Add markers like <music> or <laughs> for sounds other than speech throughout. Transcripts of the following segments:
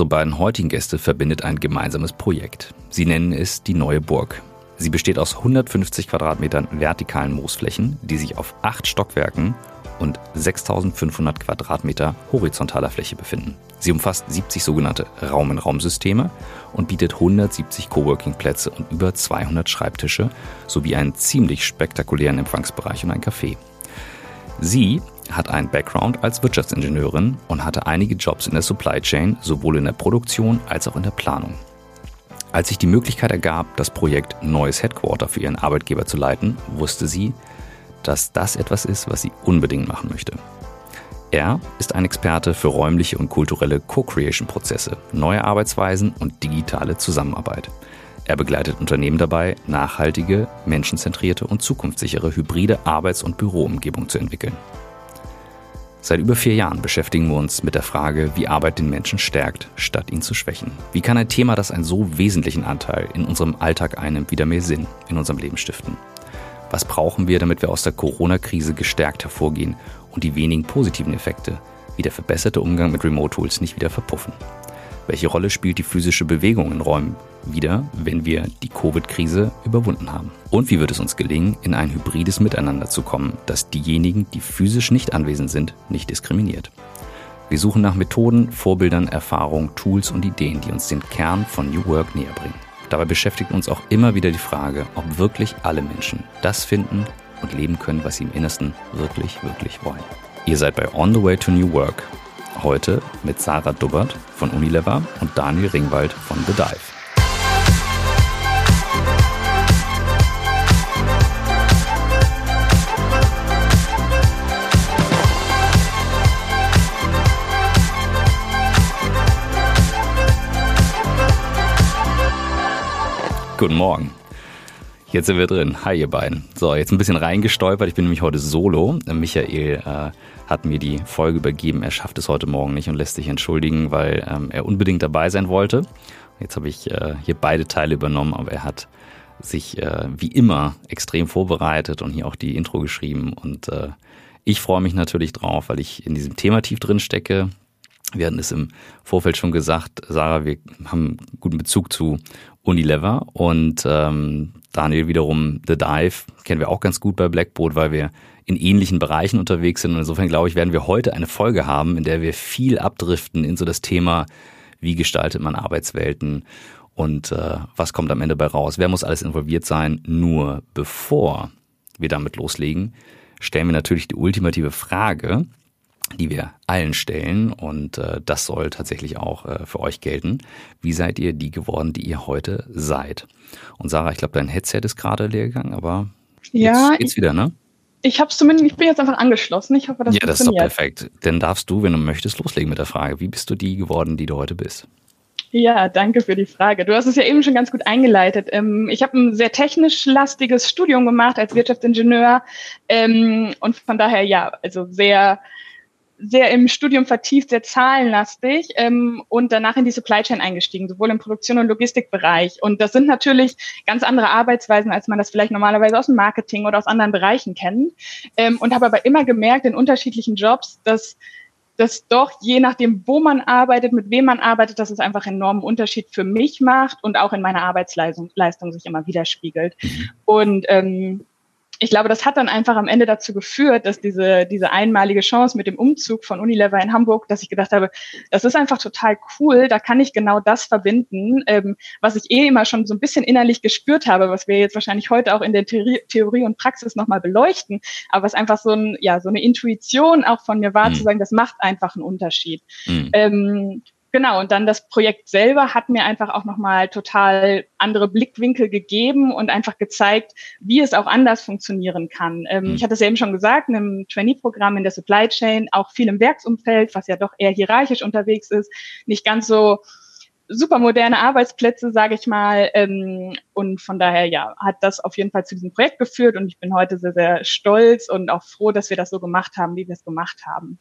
Unsere beiden heutigen Gäste verbindet ein gemeinsames Projekt. Sie nennen es die Neue Burg. Sie besteht aus 150 Quadratmetern vertikalen Moosflächen, die sich auf acht Stockwerken und 6500 Quadratmeter horizontaler Fläche befinden. Sie umfasst 70 sogenannte Raum-in-Raum-Systeme und bietet 170 Coworking-Plätze und über 200 Schreibtische sowie einen ziemlich spektakulären Empfangsbereich und ein Café. Sie hat einen Background als Wirtschaftsingenieurin und hatte einige Jobs in der Supply Chain, sowohl in der Produktion als auch in der Planung. Als sich die Möglichkeit ergab, das Projekt Neues Headquarter für ihren Arbeitgeber zu leiten, wusste sie, dass das etwas ist, was sie unbedingt machen möchte. Er ist ein Experte für räumliche und kulturelle Co-Creation-Prozesse, neue Arbeitsweisen und digitale Zusammenarbeit. Er begleitet Unternehmen dabei, nachhaltige, menschenzentrierte und zukunftssichere hybride Arbeits- und Büroumgebung zu entwickeln. Seit über vier Jahren beschäftigen wir uns mit der Frage, wie Arbeit den Menschen stärkt, statt ihn zu schwächen. Wie kann ein Thema, das einen so wesentlichen Anteil in unserem Alltag einnimmt, wieder mehr Sinn in unserem Leben stiften? Was brauchen wir, damit wir aus der Corona-Krise gestärkt hervorgehen und die wenigen positiven Effekte, wie der verbesserte Umgang mit Remote-Tools, nicht wieder verpuffen? Welche Rolle spielt die physische Bewegung in Räumen wieder, wenn wir die Covid-Krise überwunden haben? Und wie wird es uns gelingen, in ein hybrides Miteinander zu kommen, das diejenigen, die physisch nicht anwesend sind, nicht diskriminiert? Wir suchen nach Methoden, Vorbildern, Erfahrungen, Tools und Ideen, die uns den Kern von New Work näher bringen. Dabei beschäftigt uns auch immer wieder die Frage, ob wirklich alle Menschen das finden und leben können, was sie im Innersten wirklich, wirklich wollen. Ihr seid bei On the Way to New Work. Heute mit Sarah Dubbert von Unilever und Daniel Ringwald von The Dive. Guten Morgen. Jetzt sind wir drin. Hi, ihr beiden. So, jetzt ein bisschen reingestolpert. Ich bin nämlich heute solo. Michael äh, hat mir die Folge übergeben. Er schafft es heute Morgen nicht und lässt sich entschuldigen, weil ähm, er unbedingt dabei sein wollte. Jetzt habe ich äh, hier beide Teile übernommen, aber er hat sich äh, wie immer extrem vorbereitet und hier auch die Intro geschrieben. Und äh, ich freue mich natürlich drauf, weil ich in diesem Thema tief drin stecke. Wir hatten es im Vorfeld schon gesagt, Sarah, wir haben guten Bezug zu Unilever und ähm, Daniel wiederum The Dive kennen wir auch ganz gut bei Blackboard, weil wir in ähnlichen Bereichen unterwegs sind. Und insofern glaube ich, werden wir heute eine Folge haben, in der wir viel abdriften in so das Thema, wie gestaltet man Arbeitswelten und äh, was kommt am Ende bei raus. Wer muss alles involviert sein? Nur bevor wir damit loslegen, stellen wir natürlich die ultimative Frage, die wir allen stellen und äh, das soll tatsächlich auch äh, für euch gelten. Wie seid ihr die geworden, die ihr heute seid? Und Sarah, ich glaube, dein Headset ist gerade leer gegangen, aber ja, jetzt geht's wieder, ne? Ich habe zumindest, ich bin jetzt einfach angeschlossen. Ich hoffe, das Ja, das ist doch perfekt. Dann darfst du, wenn du möchtest, loslegen mit der Frage. Wie bist du die geworden, die du heute bist? Ja, danke für die Frage. Du hast es ja eben schon ganz gut eingeleitet. Ähm, ich habe ein sehr technisch lastiges Studium gemacht als Wirtschaftsingenieur ähm, und von daher ja, also sehr sehr im Studium vertieft, sehr zahlenlastig ähm, und danach in die Supply Chain eingestiegen, sowohl im Produktion- und Logistikbereich. Und das sind natürlich ganz andere Arbeitsweisen, als man das vielleicht normalerweise aus dem Marketing oder aus anderen Bereichen kennt. Ähm, und habe aber immer gemerkt in unterschiedlichen Jobs, dass dass doch je nachdem, wo man arbeitet, mit wem man arbeitet, dass es einfach einen enormen Unterschied für mich macht und auch in meiner Arbeitsleistung Leistung sich immer widerspiegelt. Mhm. Und ähm, ich glaube, das hat dann einfach am Ende dazu geführt, dass diese, diese einmalige Chance mit dem Umzug von Unilever in Hamburg, dass ich gedacht habe, das ist einfach total cool, da kann ich genau das verbinden, ähm, was ich eh immer schon so ein bisschen innerlich gespürt habe, was wir jetzt wahrscheinlich heute auch in der Theorie, Theorie und Praxis nochmal beleuchten, aber was einfach so ein, ja, so eine Intuition auch von mir war, mhm. zu sagen, das macht einfach einen Unterschied. Mhm. Ähm, Genau, und dann das Projekt selber hat mir einfach auch nochmal total andere Blickwinkel gegeben und einfach gezeigt, wie es auch anders funktionieren kann. Ähm, mhm. Ich hatte es ja eben schon gesagt, in einem Trainee-Programm in der Supply Chain, auch viel im Werksumfeld, was ja doch eher hierarchisch unterwegs ist, nicht ganz so super moderne Arbeitsplätze, sage ich mal. Ähm, und von daher, ja, hat das auf jeden Fall zu diesem Projekt geführt und ich bin heute sehr, sehr stolz und auch froh, dass wir das so gemacht haben, wie wir es gemacht haben.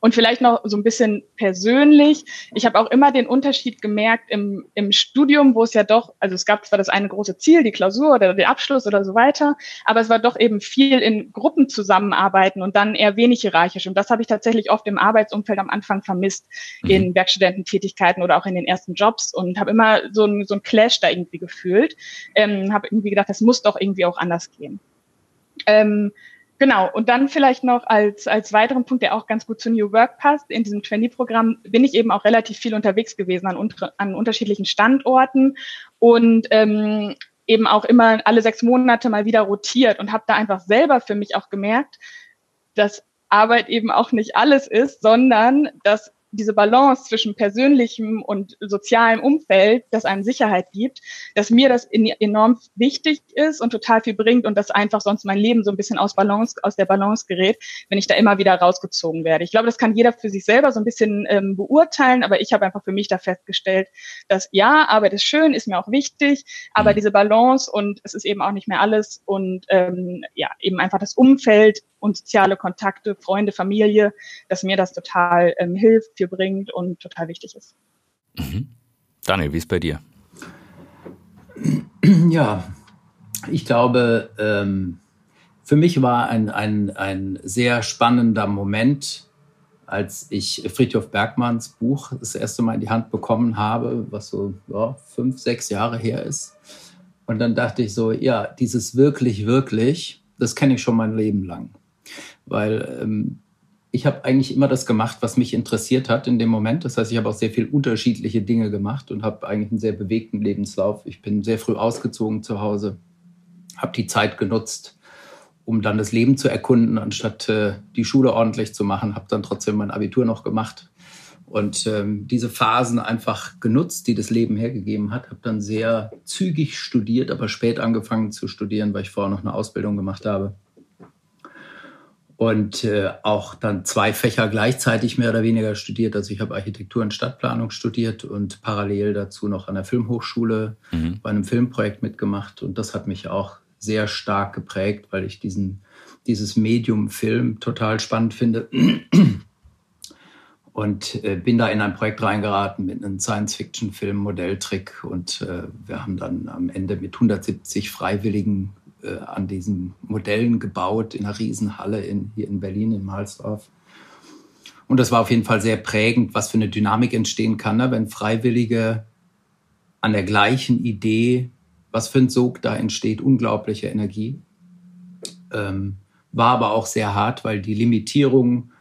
Und vielleicht noch so ein bisschen persönlich. Ich habe auch immer den Unterschied gemerkt im, im Studium, wo es ja doch, also es gab zwar das eine große Ziel, die Klausur oder der Abschluss oder so weiter, aber es war doch eben viel in Gruppen zusammenarbeiten und dann eher wenig hierarchisch. Und das habe ich tatsächlich oft im Arbeitsumfeld am Anfang vermisst, mhm. in Werkstudententätigkeiten oder auch in den ersten Jobs und habe immer so ein, so ein Clash da irgendwie gefühlt. Ähm, habe irgendwie gedacht, das muss doch irgendwie auch anders gehen. Ähm, Genau, und dann vielleicht noch als, als weiteren Punkt, der auch ganz gut zu New Work passt, in diesem Trainee-Programm bin ich eben auch relativ viel unterwegs gewesen an, unter, an unterschiedlichen Standorten und ähm, eben auch immer alle sechs Monate mal wieder rotiert und habe da einfach selber für mich auch gemerkt, dass Arbeit eben auch nicht alles ist, sondern dass diese Balance zwischen persönlichem und sozialem Umfeld, das einem Sicherheit gibt, dass mir das enorm wichtig ist und total viel bringt und dass einfach sonst mein Leben so ein bisschen aus Balance, aus der Balance gerät, wenn ich da immer wieder rausgezogen werde. Ich glaube, das kann jeder für sich selber so ein bisschen ähm, beurteilen, aber ich habe einfach für mich da festgestellt, dass ja, Arbeit ist schön, ist mir auch wichtig, aber mhm. diese Balance und es ist eben auch nicht mehr alles und ähm, ja, eben einfach das Umfeld und soziale Kontakte, Freunde, Familie, dass mir das total ähm, hilft, viel bringt und total wichtig ist. Mhm. Daniel, wie ist bei dir? <clears throat> Ja, ich glaube, ähm, für mich war ein, ein, ein sehr spannender Moment, als ich Friedhof Bergmanns Buch das erste Mal in die Hand bekommen habe, was so ja, fünf, sechs Jahre her ist. Und dann dachte ich so, ja, dieses wirklich, wirklich, das kenne ich schon mein Leben lang weil ähm, ich habe eigentlich immer das gemacht, was mich interessiert hat in dem Moment. Das heißt, ich habe auch sehr viel unterschiedliche Dinge gemacht und habe eigentlich einen sehr bewegten Lebenslauf. Ich bin sehr früh ausgezogen zu Hause, habe die Zeit genutzt, um dann das Leben zu erkunden, anstatt äh, die Schule ordentlich zu machen. Habe dann trotzdem mein Abitur noch gemacht und ähm, diese Phasen einfach genutzt, die das Leben hergegeben hat. Habe dann sehr zügig studiert, aber spät angefangen zu studieren, weil ich vorher noch eine Ausbildung gemacht habe und äh, auch dann zwei Fächer gleichzeitig mehr oder weniger studiert. Also ich habe Architektur und Stadtplanung studiert und parallel dazu noch an der Filmhochschule mhm. bei einem Filmprojekt mitgemacht. Und das hat mich auch sehr stark geprägt, weil ich diesen, dieses Medium Film total spannend finde. <clears throat> Und äh, bin da in ein Projekt reingeraten mit einem Science-Fiction-Film, Modelltrick. Und äh, wir haben dann am Ende mit 170 Freiwilligen äh, an diesen Modellen gebaut in einer Riesenhalle in, hier in Berlin, in Mahlsdorf. Und das war auf jeden Fall sehr prägend, was für eine Dynamik entstehen kann, ne? wenn Freiwillige an der gleichen Idee, was für ein Sog da entsteht, unglaubliche Energie. Ähm, war aber auch sehr hart, weil die Limitierung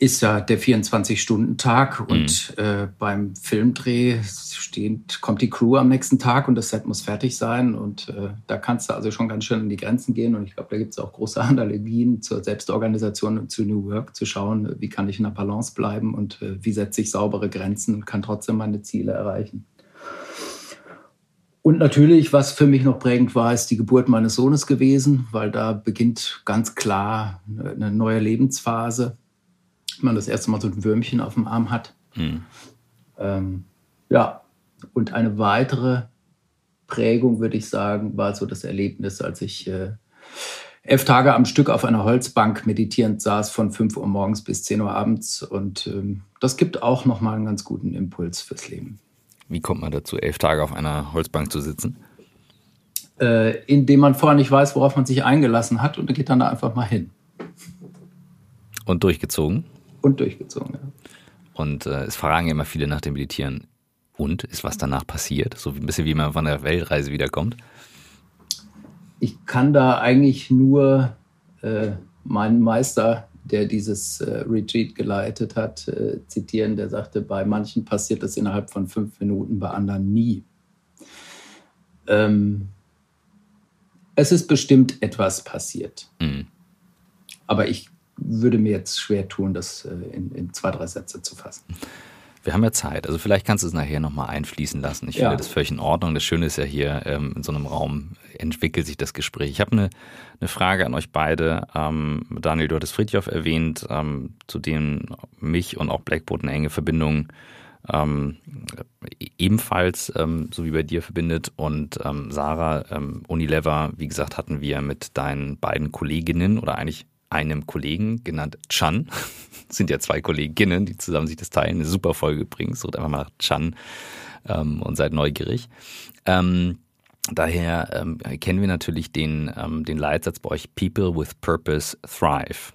ist ja der 24-Stunden-Tag mhm. und äh, beim Filmdreh steht, kommt die Crew am nächsten Tag und das Set muss fertig sein und äh, da kannst du also schon ganz schön an die Grenzen gehen und ich glaube, da gibt es auch große <laughs> Analogien zur Selbstorganisation und zu New Work, zu schauen, wie kann ich in der Balance bleiben und äh, wie setze ich saubere Grenzen und kann trotzdem meine Ziele erreichen. Und natürlich, was für mich noch prägend war, ist die Geburt meines Sohnes gewesen, weil da beginnt ganz klar eine neue Lebensphase man das erste Mal so ein Würmchen auf dem Arm hat. Mhm. Ähm, ja, und eine weitere Prägung, würde ich sagen, war so das Erlebnis, als ich äh, elf Tage am Stück auf einer Holzbank meditierend saß, von 5 Uhr morgens bis 10 Uhr abends. Und ähm, das gibt auch nochmal einen ganz guten Impuls fürs Leben. Wie kommt man dazu, elf Tage auf einer Holzbank zu sitzen? Äh, indem man vorher nicht weiß, worauf man sich eingelassen hat und geht dann da einfach mal hin. Und durchgezogen? Und durchgezogen, ja. Und äh, es fragen immer viele nach dem Meditieren. Und ist was danach passiert? So ein bisschen wie man von der Weltreise wiederkommt. Ich kann da eigentlich nur äh, meinen Meister, der dieses äh, Retreat geleitet hat, äh, zitieren. Der sagte, bei manchen passiert das innerhalb von fünf Minuten, bei anderen nie. Ähm, es ist bestimmt etwas passiert. Mhm. Aber ich würde mir jetzt schwer tun, das äh, in, in, zwei, drei Sätze zu fassen. Wir haben ja Zeit, also vielleicht kannst du es nachher nochmal einfließen lassen. Ich ja. finde das völlig in Ordnung. Das Schöne ist ja hier, ähm, in so einem Raum entwickelt sich das Gespräch. Ich habe eine, eine Frage an euch beide. Ähm, Daniel, du hattest Friedhof erwähnt, ähm, zu dem mich und auch Blackboard eine enge Verbindung ähm, ebenfalls, ähm, so wie bei dir, verbindet. Und ähm, Sarah, Unilever, wie gesagt, hatten wir mit deinen beiden Kolleginnen oder eigentlich einem Kollegen genannt Chan. <laughs> Sind ja zwei Kolleginnen, die zusammen sich das teilen. Eine super Folge übrigens. Sucht einfach mal nach Chan ähm, und seid neugierig. Ähm, daher ähm, kennen wir natürlich den, ähm, den Leitsatz bei euch People with Purpose Thrive.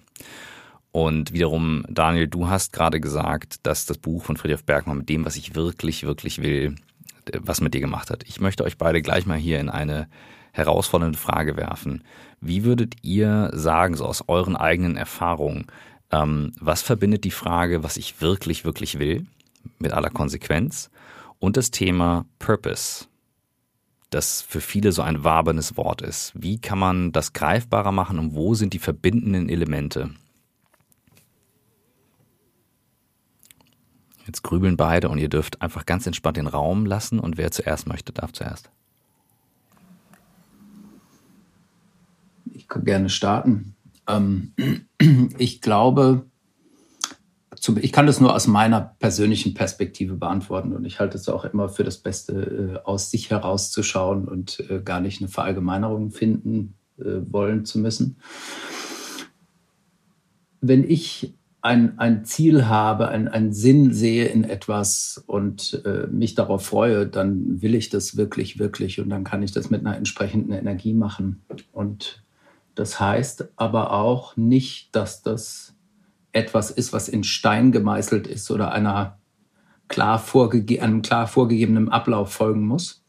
Und wiederum, Daniel, du hast gerade gesagt, dass das Buch von Friedrich Bergmann mit dem, was ich wirklich, wirklich will, was mit dir gemacht hat. Ich möchte euch beide gleich mal hier in eine herausfordernde Frage werfen. Wie würdet ihr sagen, so aus euren eigenen Erfahrungen, ähm, was verbindet die Frage, was ich wirklich, wirklich will, mit aller Konsequenz, und das Thema Purpose, das für viele so ein wabernes Wort ist? Wie kann man das greifbarer machen und wo sind die verbindenden Elemente? Jetzt grübeln beide und ihr dürft einfach ganz entspannt den Raum lassen und wer zuerst möchte, darf zuerst. Ich kann gerne starten. Ähm, <clears throat> ich glaube, ich kann das nur aus meiner persönlichen Perspektive beantworten und ich halte es auch immer für das Beste, äh, aus sich herauszuschauen und äh, gar nicht eine Verallgemeinerung finden äh, wollen zu müssen. Wenn ich ein, ein Ziel habe, ein, einen Sinn sehe in etwas und mich darauf freue, dann will ich das wirklich, wirklich und dann kann ich das mit einer entsprechenden Energie machen. Und das heißt aber auch nicht, dass das etwas ist, was in Stein gemeißelt ist oder einer klar vorgege einem klar vorgegebenen Ablauf folgen muss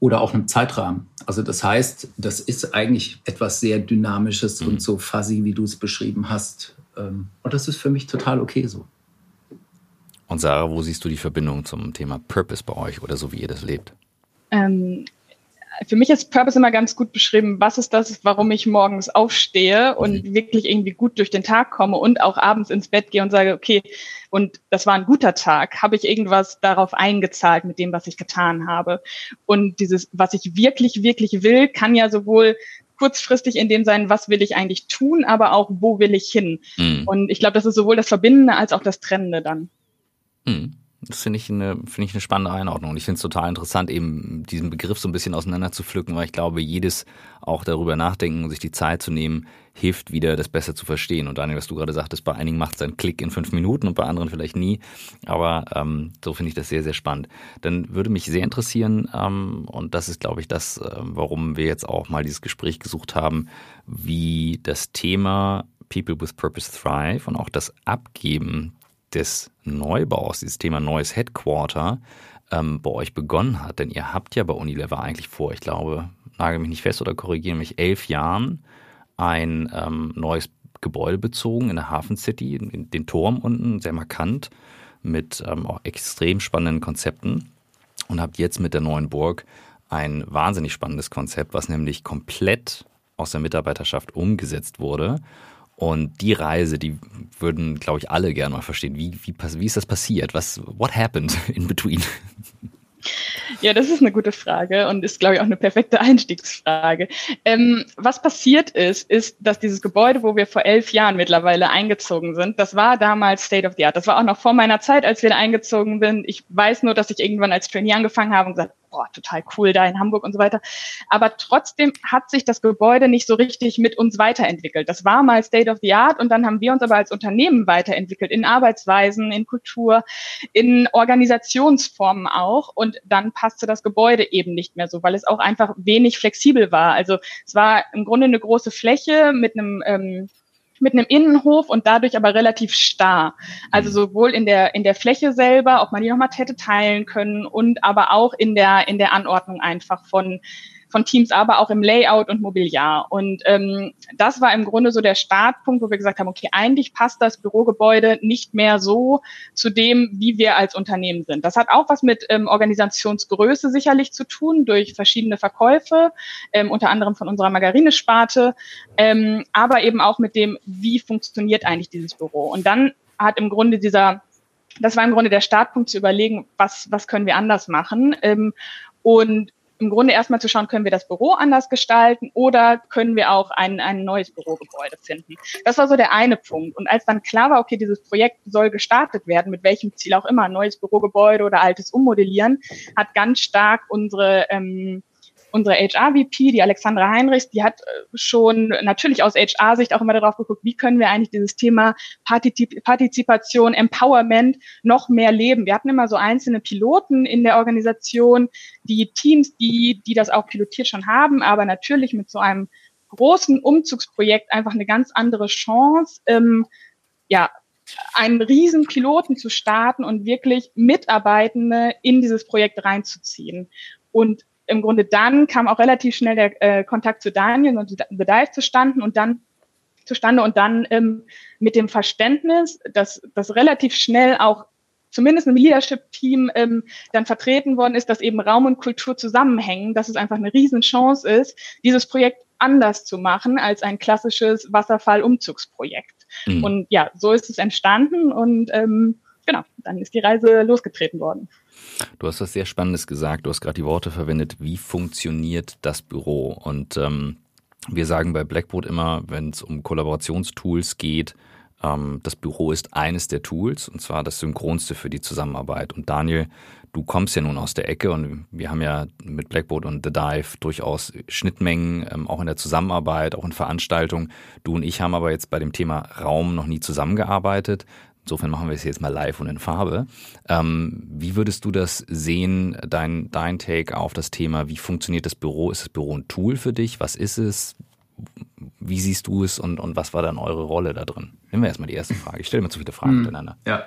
oder auch einem Zeitrahmen. Also das heißt, das ist eigentlich etwas sehr Dynamisches mhm. und so fuzzy, wie du es beschrieben hast. Ähm, und das ist für mich total okay so. Und Sarah, wo siehst du die Verbindung zum Thema Purpose bei euch oder so, wie ihr das lebt? Ähm, für mich ist Purpose immer ganz gut beschrieben, was ist das, warum ich morgens aufstehe und mhm. wirklich irgendwie gut durch den Tag komme und auch abends ins Bett gehe und sage, okay, und das war ein guter Tag, habe ich irgendwas darauf eingezahlt mit dem, was ich getan habe. Und dieses, was ich wirklich, wirklich will, kann ja sowohl kurzfristig in dem sein, was will ich eigentlich tun, aber auch, wo will ich hin. Mhm. Und ich glaube, das ist sowohl das Verbindende als auch das Trennende dann. Mhm. Das finde ich, eine, ich eine spannende Einordnung. Ich finde es total interessant, eben diesen Begriff so ein bisschen auseinander zu pflücken, weil ich glaube, jedes auch darüber nachdenken und sich die Zeit zu nehmen, hilft wieder, das besser zu verstehen. Und Daniel, was du gerade sagtest, bei einigen macht es einen Klick in fünf Minuten und bei anderen vielleicht nie. Aber ähm, so finde ich das sehr, sehr spannend. Dann würde mich sehr interessieren, ähm, und das ist, glaube ich, das, äh, warum wir jetzt auch mal dieses Gespräch gesucht haben, wie das Thema People with Purpose Thrive und auch das Abgeben des Neubaus, dieses Thema neues Headquarter, ähm, bei euch begonnen hat. Denn ihr habt ja bei Unilever eigentlich vor, ich glaube, nagel mich nicht fest oder korrigiere mich, elf Jahren ein ähm, neues Gebäude bezogen in der Hafen City, den Turm unten, sehr markant, mit ähm, auch extrem spannenden Konzepten. Und habt jetzt mit der neuen Burg ein wahnsinnig spannendes Konzept, was nämlich komplett aus der Mitarbeiterschaft umgesetzt wurde und die Reise, die würden, glaube ich, alle gerne mal verstehen. Wie, wie, wie ist das passiert? Was, what happened <laughs> in between? Ja, das ist eine gute Frage und ist, glaube ich, auch eine perfekte <laughs> Einstiegsfrage. Ähm, was passiert ist, ist, dass dieses Gebäude, wo wir vor elf Jahren mittlerweile eingezogen sind, das war damals State of the Art. Das war auch noch vor meiner Zeit, als wir da eingezogen sind. Ich weiß nur, dass ich irgendwann als Trainee angefangen habe und gesagt, boah, total cool da in Hamburg und so weiter. Aber trotzdem hat sich das Gebäude nicht so richtig mit uns weiterentwickelt. Das war mal State of the Art und dann haben wir uns aber als Unternehmen weiterentwickelt in Arbeitsweisen, in Kultur, in Organisationsformen auch. Und dann passte das Gebäude eben nicht mehr so, weil es auch einfach wenig flexibel war. Also es war im Grunde eine große Fläche mit einem ähm, mit einem Innenhof und dadurch aber relativ starr. Also mhm. sowohl in der, in der Fläche selber, ob man die nochmal hätte teilen können und aber auch in der, in der Anordnung einfach von, von Teams, aber auch im Layout und Mobiliar. Und ähm, das war im Grunde so der Startpunkt, wo wir gesagt haben, okay, eigentlich passt das Bürogebäude nicht mehr so zu dem, wie wir als Unternehmen sind. Das hat auch was mit ähm, Organisationsgröße sicherlich zu tun, durch verschiedene Verkäufe, ähm, unter anderem von unserer Margarinesparte, ähm, aber eben auch mit dem, wie funktioniert eigentlich dieses Büro. Und dann hat im Grunde dieser das war im Grunde der Startpunkt zu überlegen, was, was können wir anders machen. Ähm, und im Grunde erstmal zu schauen, können wir das Büro anders gestalten oder können wir auch ein, ein neues Bürogebäude finden. Das war so der eine Punkt. Und als dann klar war, okay, dieses Projekt soll gestartet werden, mit welchem Ziel auch immer, neues Bürogebäude oder altes Ummodellieren, hat ganz stark unsere ähm, unsere HR-VP, die Alexandra Heinrichs, die hat äh, schon natürlich aus HR-Sicht auch immer darauf geguckt, wie können wir eigentlich dieses Thema Partizip Partizipation, Empowerment noch mehr leben. Wir hatten immer so einzelne Piloten in der Organisation, die Teams, die, die das auch pilotiert schon haben, aber natürlich mit so einem großen Umzugsprojekt einfach eine ganz andere Chance, ähm, ja, einen riesen Piloten zu starten und wirklich Mitarbeitende in dieses Projekt reinzuziehen. Und im Grunde dann kam auch relativ schnell der äh, Kontakt zu Daniel und The Dive zustande und dann zustande und dann ähm, mit dem Verständnis, dass das relativ schnell auch zumindest im Leadership-Team ähm, dann vertreten worden ist, dass eben Raum und Kultur zusammenhängen, dass es einfach eine Riesenchance ist, dieses Projekt anders zu machen als ein klassisches Wasserfall-Umzugsprojekt. Mhm. Und ja, so ist es entstanden und ähm, genau, dann ist die Reise losgetreten worden. Du hast was sehr Spannendes gesagt. Du hast gerade die Worte verwendet, wie funktioniert das Büro? Und ähm, wir sagen bei Blackboard immer, wenn es um Kollaborationstools geht, ähm, das Büro ist eines der Tools und zwar das synchronste für die Zusammenarbeit. Und Daniel, du kommst ja nun aus der Ecke und wir haben ja mit Blackboard und The Dive durchaus Schnittmengen, ähm, auch in der Zusammenarbeit, auch in Veranstaltungen. Du und ich haben aber jetzt bei dem Thema Raum noch nie zusammengearbeitet. Insofern machen wir es jetzt mal live und in Farbe. Ähm, wie würdest du das sehen, dein, dein Take auf das Thema? Wie funktioniert das Büro? Ist das Büro ein Tool für dich? Was ist es? Wie siehst du es und, und was war dann eure Rolle da drin? Nehmen wir erstmal die erste Frage. Ich stelle mir zu viele Fragen hm, miteinander. Ja,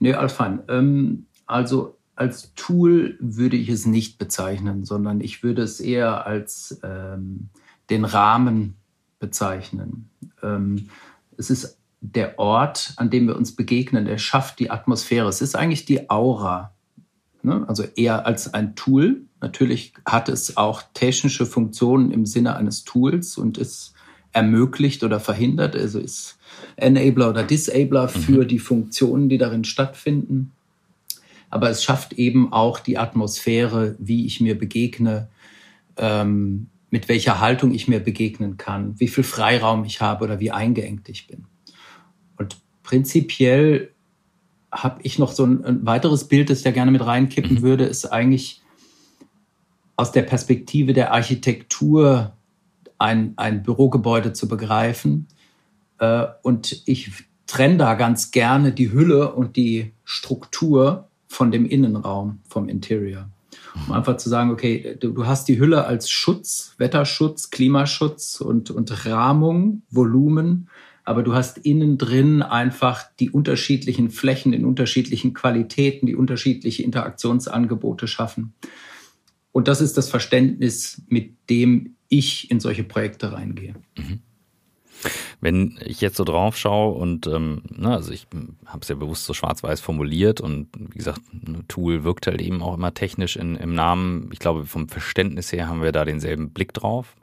nee, Alfan. Ähm, also als Tool würde ich es nicht bezeichnen, sondern ich würde es eher als ähm, den Rahmen bezeichnen. Ähm, es ist der Ort, an dem wir uns begegnen, der schafft die Atmosphäre. Es ist eigentlich die Aura. Ne? Also eher als ein Tool. Natürlich hat es auch technische Funktionen im Sinne eines Tools und ist ermöglicht oder verhindert, also ist Enabler oder Disabler mhm. für die Funktionen, die darin stattfinden. Aber es schafft eben auch die Atmosphäre, wie ich mir begegne, ähm, mit welcher Haltung ich mir begegnen kann, wie viel Freiraum ich habe oder wie eingeengt ich bin. Prinzipiell habe ich noch so ein, ein, weiteres Bild, das ich da gerne mit reinkippen mhm. würde, ist eigentlich aus der Perspektive der Architektur ein, ein Bürogebäude zu begreifen. Äh, und ich trenne da ganz gerne die Hülle und die Struktur von dem Innenraum, vom Interior. Um einfach zu sagen, okay, du, du hast die Hülle als Schutz, Wetterschutz, Klimaschutz und, und Rahmung, Volumen aber du hast innen drin einfach die unterschiedlichen Flächen in unterschiedlichen Qualitäten, die unterschiedliche Interaktionsangebote schaffen. Und das ist das Verständnis, mit dem ich in solche Projekte reingehe. Mhm. Wenn ich jetzt so drauf schaue und ähm, na, ne, also ich habe es ja bewusst so schwarz-weiß formuliert und wie gesagt, ein Tool wirkt halt eben auch immer technisch in, im Namen. Ich glaube, vom Verständnis her haben wir da denselben Blick drauf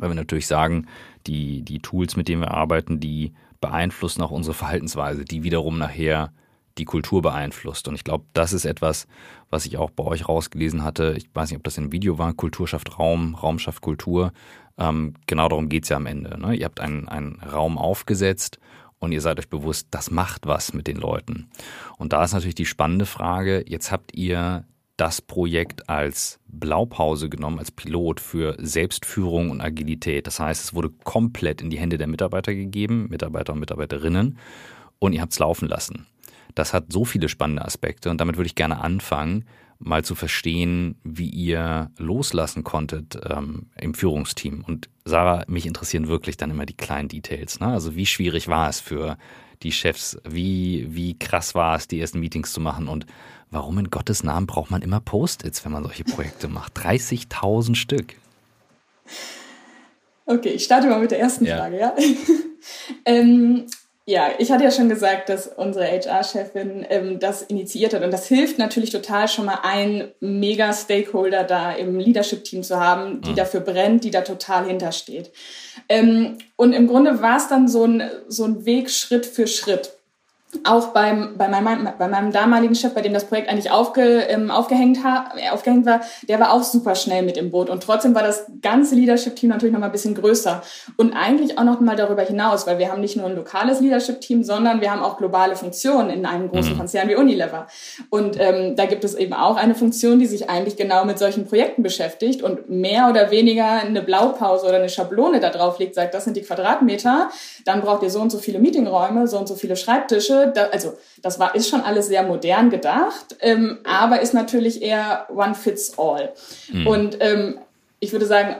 weil wir natürlich sagen, die, die Tools, mit denen wir arbeiten, die beeinflussen auch unsere Verhaltensweise, die wiederum nachher die Kultur beeinflusst. Und ich glaube, das ist etwas, was ich auch bei euch rausgelesen hatte. Ich weiß nicht, ob das im Video war, Kultur schafft Raum, Raum schafft Kultur. Ähm, genau darum geht es ja am Ende. Ne? Ihr habt einen, einen Raum aufgesetzt und ihr seid euch bewusst, das macht was mit den Leuten. Und da ist natürlich die spannende Frage, jetzt habt ihr das Projekt als Blaupause genommen, als Pilot für Selbstführung und Agilität. Das heißt, es wurde komplett in die Hände der Mitarbeiter gegeben, Mitarbeiter und Mitarbeiterinnen, und ihr habt es laufen lassen. Das hat so viele spannende Aspekte und damit würde ich gerne anfangen, mal zu verstehen, wie ihr loslassen konntet ähm, im Führungsteam. Und Sarah, mich interessieren wirklich dann immer die kleinen Details. Ne? Also wie schwierig war es für die Chefs? Wie, wie krass war es, die ersten Meetings zu machen? Und warum in Gottes Namen braucht man immer Post-its, wenn man solche Projekte macht? 30.000 Stück. Okay, ich starte mal mit der ersten ja. Frage, ja. <laughs> ähm, ja, ich hatte ja schon gesagt, dass unsere HR-Chefin ähm, das initiiert hat. Und das hilft natürlich total schon mal einen Mega-Stakeholder da im Leadership-Team zu haben, die mhm. dafür brennt, die da total hintersteht. Ähm, und im Grunde war es dann so ein, so ein Weg Schritt für Schritt. Auch beim, bei, meinem, bei meinem damaligen Chef, bei dem das Projekt eigentlich aufge, ähm, aufgehängt, ha, äh, aufgehängt war, der war auch super schnell mit im Boot. Und trotzdem war das ganze Leadership-Team natürlich noch mal ein bisschen größer. Und eigentlich auch noch mal darüber hinaus, weil wir haben nicht nur ein lokales Leadership-Team, sondern wir haben auch globale Funktionen in einem großen mhm. Konzern wie Unilever. Und ähm, da gibt es eben auch eine Funktion, die sich eigentlich genau mit solchen Projekten beschäftigt und mehr oder weniger eine Blaupause oder eine Schablone da drauf legt, sagt, das sind die Quadratmeter, dann braucht ihr so und so viele Meetingräume, so und so viele Schreibtische, da, also das war, ist schon alles sehr modern gedacht, ähm, aber ist natürlich eher one fits all. Mhm. Und ähm, ich würde sagen,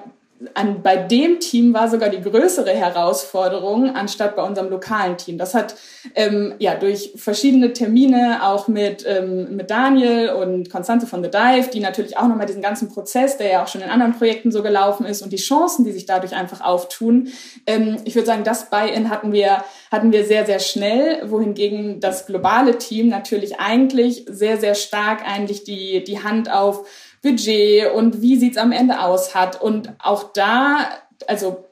an, bei dem Team war sogar die größere Herausforderung anstatt bei unserem lokalen Team. Das hat ähm, ja durch verschiedene Termine auch mit, ähm, mit Daniel und Constante von The Dive, die natürlich auch nochmal diesen ganzen Prozess, der ja auch schon in anderen Projekten so gelaufen ist und die Chancen, die sich dadurch einfach auftun. Ähm, ich würde sagen, das Buy-in hatten wir, hatten wir sehr, sehr schnell, wohingegen das globale Team natürlich eigentlich sehr, sehr stark eigentlich die, die Hand auf Budget und wie sieht's am Ende aus hat. Und auch da, also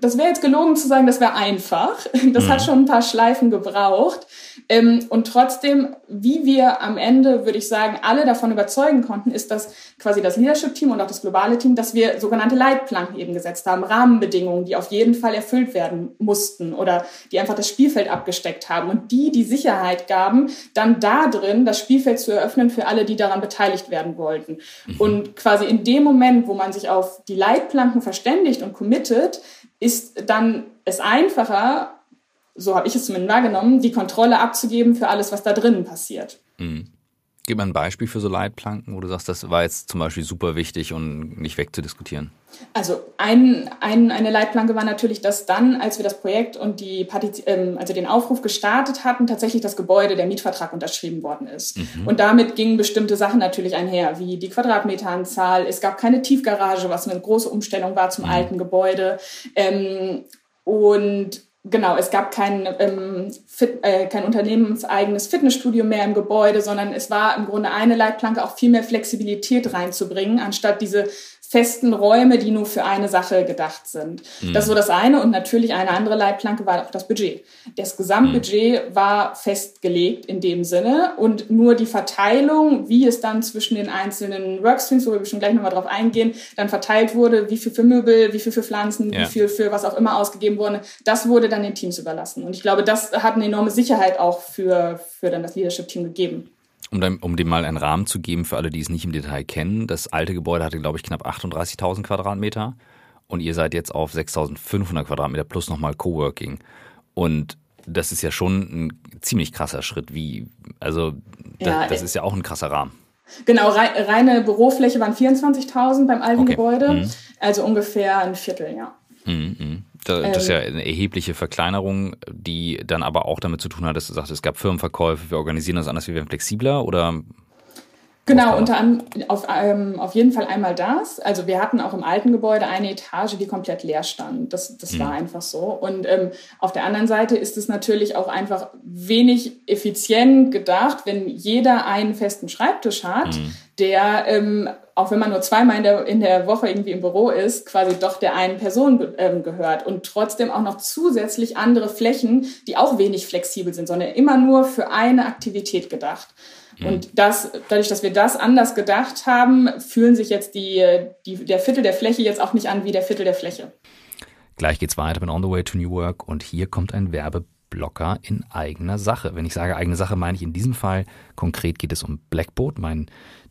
das wäre jetzt gelogen zu sagen, das wäre einfach. <laughs> Das mhm. hat schon ein paar Schleifen gebraucht. Ähm, und trotzdem, wie wir am Ende, würde ich sagen, alle davon überzeugen konnten, ist, dass quasi das Leadership-Team und auch das globale Team, dass wir sogenannte Leitplanken eben gesetzt haben, Rahmenbedingungen, die auf jeden Fall erfüllt werden mussten oder die einfach das Spielfeld abgesteckt haben und die die Sicherheit gaben, dann da drin das Spielfeld zu eröffnen für alle, die daran beteiligt werden wollten. Mhm. Und quasi in dem Moment, wo man sich auf die Leitplanken verständigt und committet, ist dann es einfacher, so habe ich es zumindest wahrgenommen, die Kontrolle abzugeben für alles, was da drinnen passiert. Mhm. Gib mal ein Beispiel für so Leitplanken, wo du sagst, das war jetzt zum Beispiel super wichtig und nicht wegzudiskutieren. Also ein, ein, eine Leitplanke war natürlich, dass dann, als wir das Projekt und die Partiz ähm, also den Aufruf gestartet hatten, tatsächlich das Gebäude, der Mietvertrag unterschrieben worden ist. Mhm. Und damit gingen bestimmte Sachen natürlich einher, wie die Quadratmeteranzahl. Es gab keine Tiefgarage, was eine große Umstellung war zum mhm. alten Gebäude. Ähm, und Genau, es gab kein, ähm, Fit, äh, kein unternehmenseigenes Fitnessstudio mehr im Gebäude, sondern es war im Grunde eine Leitplanke, auch viel mehr Flexibilität reinzubringen, anstatt diese festen Räume, die nur für eine Sache gedacht sind. Mhm. Das so das eine. Und natürlich eine andere Leitplanke war auch das Budget. Das Gesamtbudget mhm. war festgelegt in dem Sinne und nur die Verteilung, wie es dann zwischen den einzelnen Workstreams, wo wir schon gleich nochmal drauf eingehen, dann verteilt wurde, wie viel für Möbel, wie viel für Pflanzen, ja. wie viel für was auch immer ausgegeben wurde, das wurde dann den Teams überlassen. Und ich glaube, das hat eine enorme Sicherheit auch für, für dann das Leadership-Team gegeben. Um, dem, um dem mal einen Rahmen zu geben für alle, die es nicht im Detail kennen, das alte Gebäude hatte, glaube ich, knapp 38.000 Quadratmeter und ihr seid jetzt auf 6.500 Quadratmeter plus nochmal Coworking. Und das ist ja schon ein ziemlich krasser Schritt. Wie, also das, ja, das ist ja auch ein krasser Rahmen. Genau, reine Bürofläche waren 24.000 beim alten okay. Gebäude, mhm. also ungefähr ein Viertel, ja. Mhm, mhm. Das ist ja ähm. eine erhebliche Verkleinerung, die dann aber auch damit zu tun hat, dass du sagst, es gab Firmenverkäufe, wir organisieren das anders, wir werden flexibler oder Genau, unter anderem auf, ähm, auf jeden Fall einmal das. Also wir hatten auch im alten Gebäude eine Etage, die komplett leer stand. Das, das mhm. war einfach so. Und ähm, auf der anderen Seite ist es natürlich auch einfach wenig effizient gedacht, wenn jeder einen festen Schreibtisch hat, mhm. Der ähm, auch wenn man nur zweimal in der, in der Woche irgendwie im Büro ist, quasi doch der einen Person ähm, gehört und trotzdem auch noch zusätzlich andere Flächen, die auch wenig flexibel sind, sondern immer nur für eine Aktivität gedacht. Mhm. Und das, dadurch, dass wir das anders gedacht haben, fühlen sich jetzt die, die, der Viertel der Fläche jetzt auch nicht an wie der Viertel der Fläche. Gleich geht's weiter mit On the Way to New Work und hier kommt ein Werbeblocker in eigener Sache. Wenn ich sage eigene Sache, meine ich in diesem Fall konkret geht es um Blackboard, mein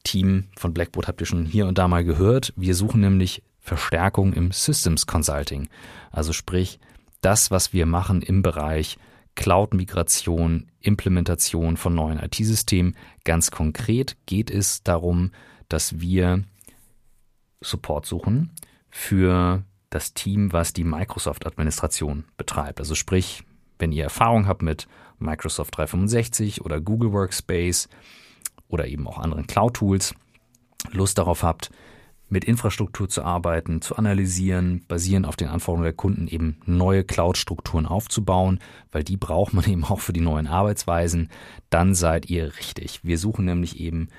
Team von Blackboard habt ihr schon hier und da mal gehört. Wir suchen nämlich Verstärkung im Systems Consulting. Also sprich, das, was wir machen im Bereich Cloud-Migration, Implementation von neuen IT-Systemen. Ganz konkret geht es darum, dass wir Support suchen für das Team, was die Microsoft-Administration betreibt. Also sprich, wenn ihr Erfahrung habt mit Microsoft 365 oder Google Workspace, oder eben auch anderen Cloud-Tools Lust darauf habt, mit Infrastruktur zu arbeiten, zu analysieren, basierend auf den Anforderungen der Kunden eben neue Cloud-Strukturen aufzubauen, weil die braucht man <laughs> eben auch für die neuen Arbeitsweisen, dann seid ihr richtig. Wir suchen nämlich eben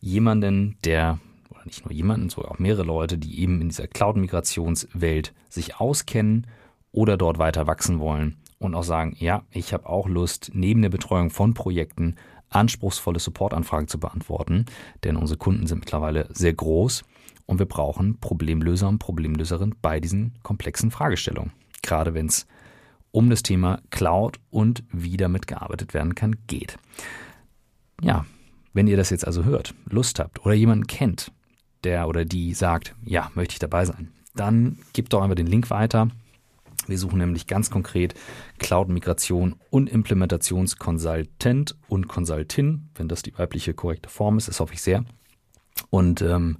jemanden, der, oder nicht nur jemanden, sondern auch mehrere Leute, die eben in dieser Cloud-Migrationswelt sich auskennen oder dort weiter wachsen wollen und auch sagen, ja, ich habe auch Lust, neben der Betreuung von Projekten anspruchsvolle Supportanfragen zu beantworten, denn unsere Kunden sind mittlerweile sehr groß und wir brauchen Problemlöser und Problemlöserinnen bei diesen komplexen Fragestellungen. Gerade wenn es um das Thema Cloud und wie damit gearbeitet werden kann geht. Ja, wenn ihr das jetzt also hört, Lust habt oder jemanden kennt, der oder die sagt, ja, möchte ich dabei sein, dann gebt doch einfach den Link weiter. Wir suchen nämlich ganz konkret Cloud-Migration und Implementationskonsultant und Consultin, wenn das die weibliche korrekte Form ist, das hoffe ich sehr. Und ähm,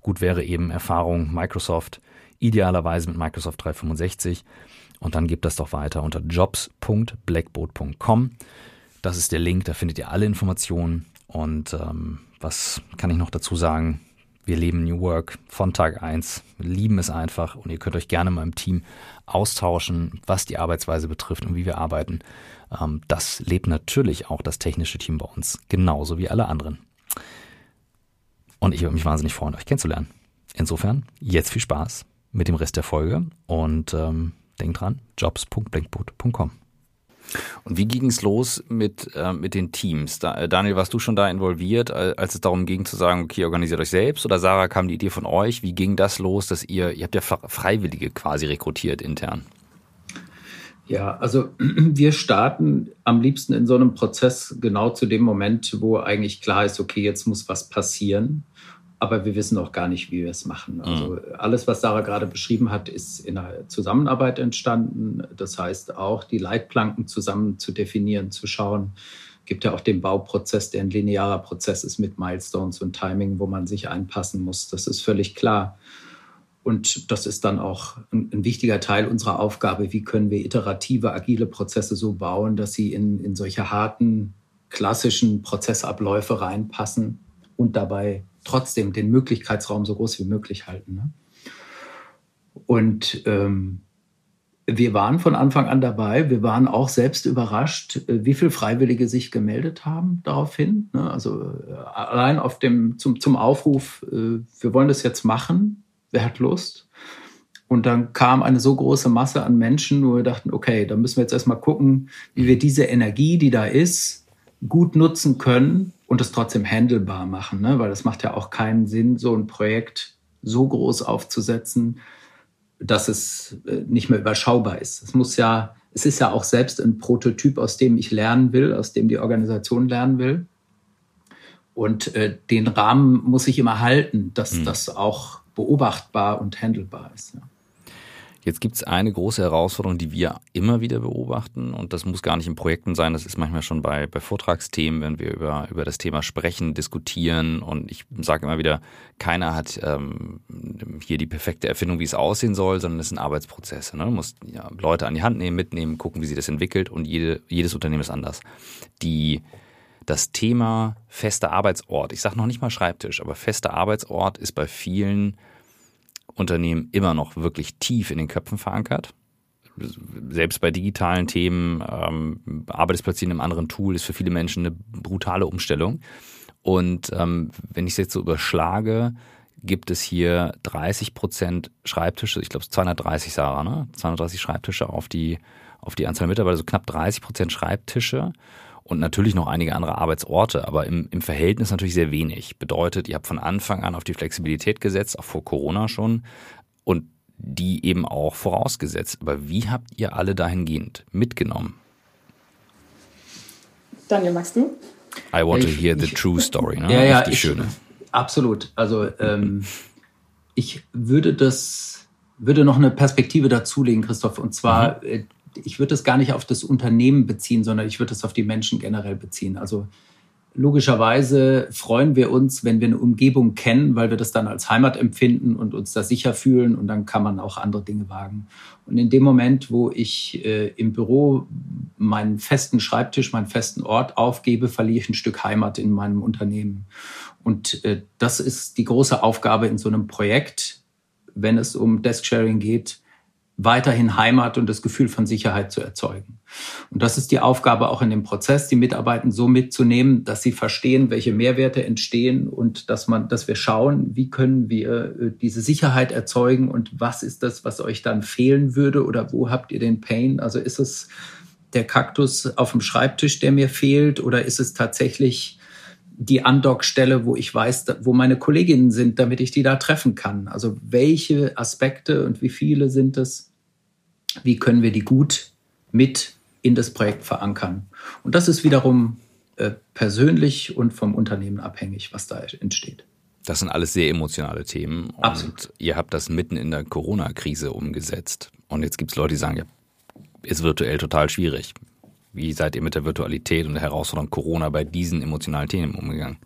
gut wäre eben Erfahrung Microsoft, idealerweise mit Microsoft 365. Und dann gebt das doch weiter unter jobs.blackboard.com. Das ist der Link, da findet ihr alle Informationen. Und ähm, was kann ich noch dazu sagen? Wir leben New Work von Tag 1, wir lieben es einfach und ihr könnt euch gerne mal im Team austauschen, was die Arbeitsweise betrifft und wie wir arbeiten. Ähm, das lebt natürlich auch das technische Team bei uns, genauso wie alle anderen. Und ich würde mich wahnsinnig freuen, euch kennenzulernen. Insofern, jetzt viel Spaß mit dem Rest der Folge und ähm, denkt dran, jobs.blinkboot.com. Und wie ging es los mit, äh, mit den Teams? Da, äh, Daniel, warst du schon da involviert, als es darum ging zu sagen, okay, organisiert euch selbst? Oder Sarah, kam die Idee von euch? Wie ging das los, dass ihr, ihr habt ja Freiwillige quasi rekrutiert intern? Ja, also <clears throat> wir starten am liebsten in so einem Prozess genau zu dem Moment, wo eigentlich klar ist, okay, jetzt muss was passieren aber wir wissen auch gar nicht, wie wir es machen. Also mhm. alles, was Sarah gerade beschrieben hat, ist in einer Zusammenarbeit entstanden. Das heißt auch, die Leitplanken zusammen zu definieren, zu schauen. Gibt ja auch den Bauprozess, der ein linearer Prozess ist mit Milestones und Timing, wo man sich einpassen muss. Das ist völlig klar. Und das ist dann auch ein, ein, wichtiger Teil unserer Aufgabe. Wie können wir iterative, agile Prozesse so bauen, dass sie in, in solche harten, klassischen Prozessabläufe reinpassen und dabei trotzdem den Möglichkeitsraum so groß wie möglich halten. Ne? Und ähm, wir waren von Anfang an dabei. Wir waren auch selbst überrascht, äh, wie viele Freiwillige sich gemeldet haben daraufhin. Ne? Also äh, allein auf dem, zum, zum Aufruf, äh, wir wollen das jetzt machen. Wer hat Lust? Und dann kam eine so große Masse an Menschen, wo wir dachten, okay, dann müssen wir jetzt erstmal gucken, wie wir diese Energie, die da ist, gut nutzen können, und es trotzdem handelbar machen, ne? weil es macht ja auch keinen Sinn, so ein Projekt so groß aufzusetzen, dass es äh, nicht mehr überschaubar ist. Es muss ja, es ist ja auch selbst ein Prototyp, aus dem ich lernen will, aus dem die Organisation lernen will. Und äh, den Rahmen muss ich immer halten, dass mhm. das auch beobachtbar und handelbar ist. Ja. Jetzt gibt es eine große Herausforderung, die wir immer wieder beobachten und das muss gar nicht in Projekten sein, das ist manchmal schon bei, bei Vortragsthemen, wenn wir über, über das Thema sprechen, diskutieren und ich sage immer wieder, keiner hat ähm, hier die perfekte Erfindung, wie es aussehen soll, sondern es sind Arbeitsprozesse. Ne? Du musst ja, Leute an die Hand nehmen, mitnehmen, gucken, wie sich das entwickelt und jede, jedes Unternehmen ist anders. Die das Thema fester Arbeitsort, ich sage noch nicht mal Schreibtisch, aber fester Arbeitsort ist bei vielen Unternehmen immer noch wirklich tief in den Köpfen verankert. Selbst bei digitalen Themen, ähm, Arbeitsplatz in einem anderen Tool ist für viele Menschen eine brutale Umstellung. Und ähm, wenn ich es jetzt so überschlage, gibt es hier 30 Prozent Schreibtische, ich glaube 230 Sarah, ne? 230 Schreibtische auf die, auf die Anzahl Mitarbeiter, also knapp 30 Prozent Schreibtische und natürlich noch einige andere Arbeitsorte, aber im, im Verhältnis natürlich sehr wenig. Bedeutet, ihr habt von Anfang an auf die Flexibilität gesetzt, auch vor Corona schon, und die eben auch vorausgesetzt. Aber wie habt ihr alle dahingehend mitgenommen? Daniel, magst du? I want to hear the ich, true story, ne? <laughs> Ja, ja, die ich, schöne. Absolut. Also ähm, ich würde das, würde noch eine Perspektive dazulegen, Christoph, und zwar mhm. Ich würde das gar nicht auf das Unternehmen beziehen, sondern ich würde das auf die Menschen generell beziehen. Also logischerweise freuen wir uns, wenn wir eine Umgebung kennen, weil wir das dann als Heimat empfinden und uns da sicher fühlen und dann kann man auch andere Dinge wagen. Und in dem Moment, wo ich äh, im Büro meinen festen Schreibtisch, meinen festen Ort aufgebe, verliere ich ein Stück Heimat in meinem Unternehmen. Und äh, das ist die große Aufgabe in so einem Projekt, wenn es um Desk-Sharing geht, weiterhin Heimat und das Gefühl von Sicherheit zu erzeugen. Und das ist die Aufgabe auch in dem Prozess, die Mitarbeiter so mitzunehmen, dass sie verstehen, welche Mehrwerte entstehen und dass man, dass wir schauen, wie können wir äh, diese Sicherheit erzeugen und was ist das, was euch dann fehlen würde oder wo habt ihr den Pain? Also ist es der Kaktus auf dem Schreibtisch, der mir fehlt oder ist es tatsächlich die Andockstelle, wo ich weiß, wo meine Kolleginnen sind, damit ich die da treffen kann. Also welche Aspekte und wie viele sind es? Wie können wir die gut mit in das Projekt verankern? Und das ist wiederum äh, persönlich und vom Unternehmen abhängig, was da entsteht. Das sind alles sehr emotionale Themen. Und Absolut. ihr habt das mitten in der Corona-Krise umgesetzt. Und jetzt gibt es Leute, die sagen, ja, ist virtuell total schwierig. Wie seid ihr mit der Virtualität und der Herausforderung Corona bei diesen emotionalen Themen umgegangen?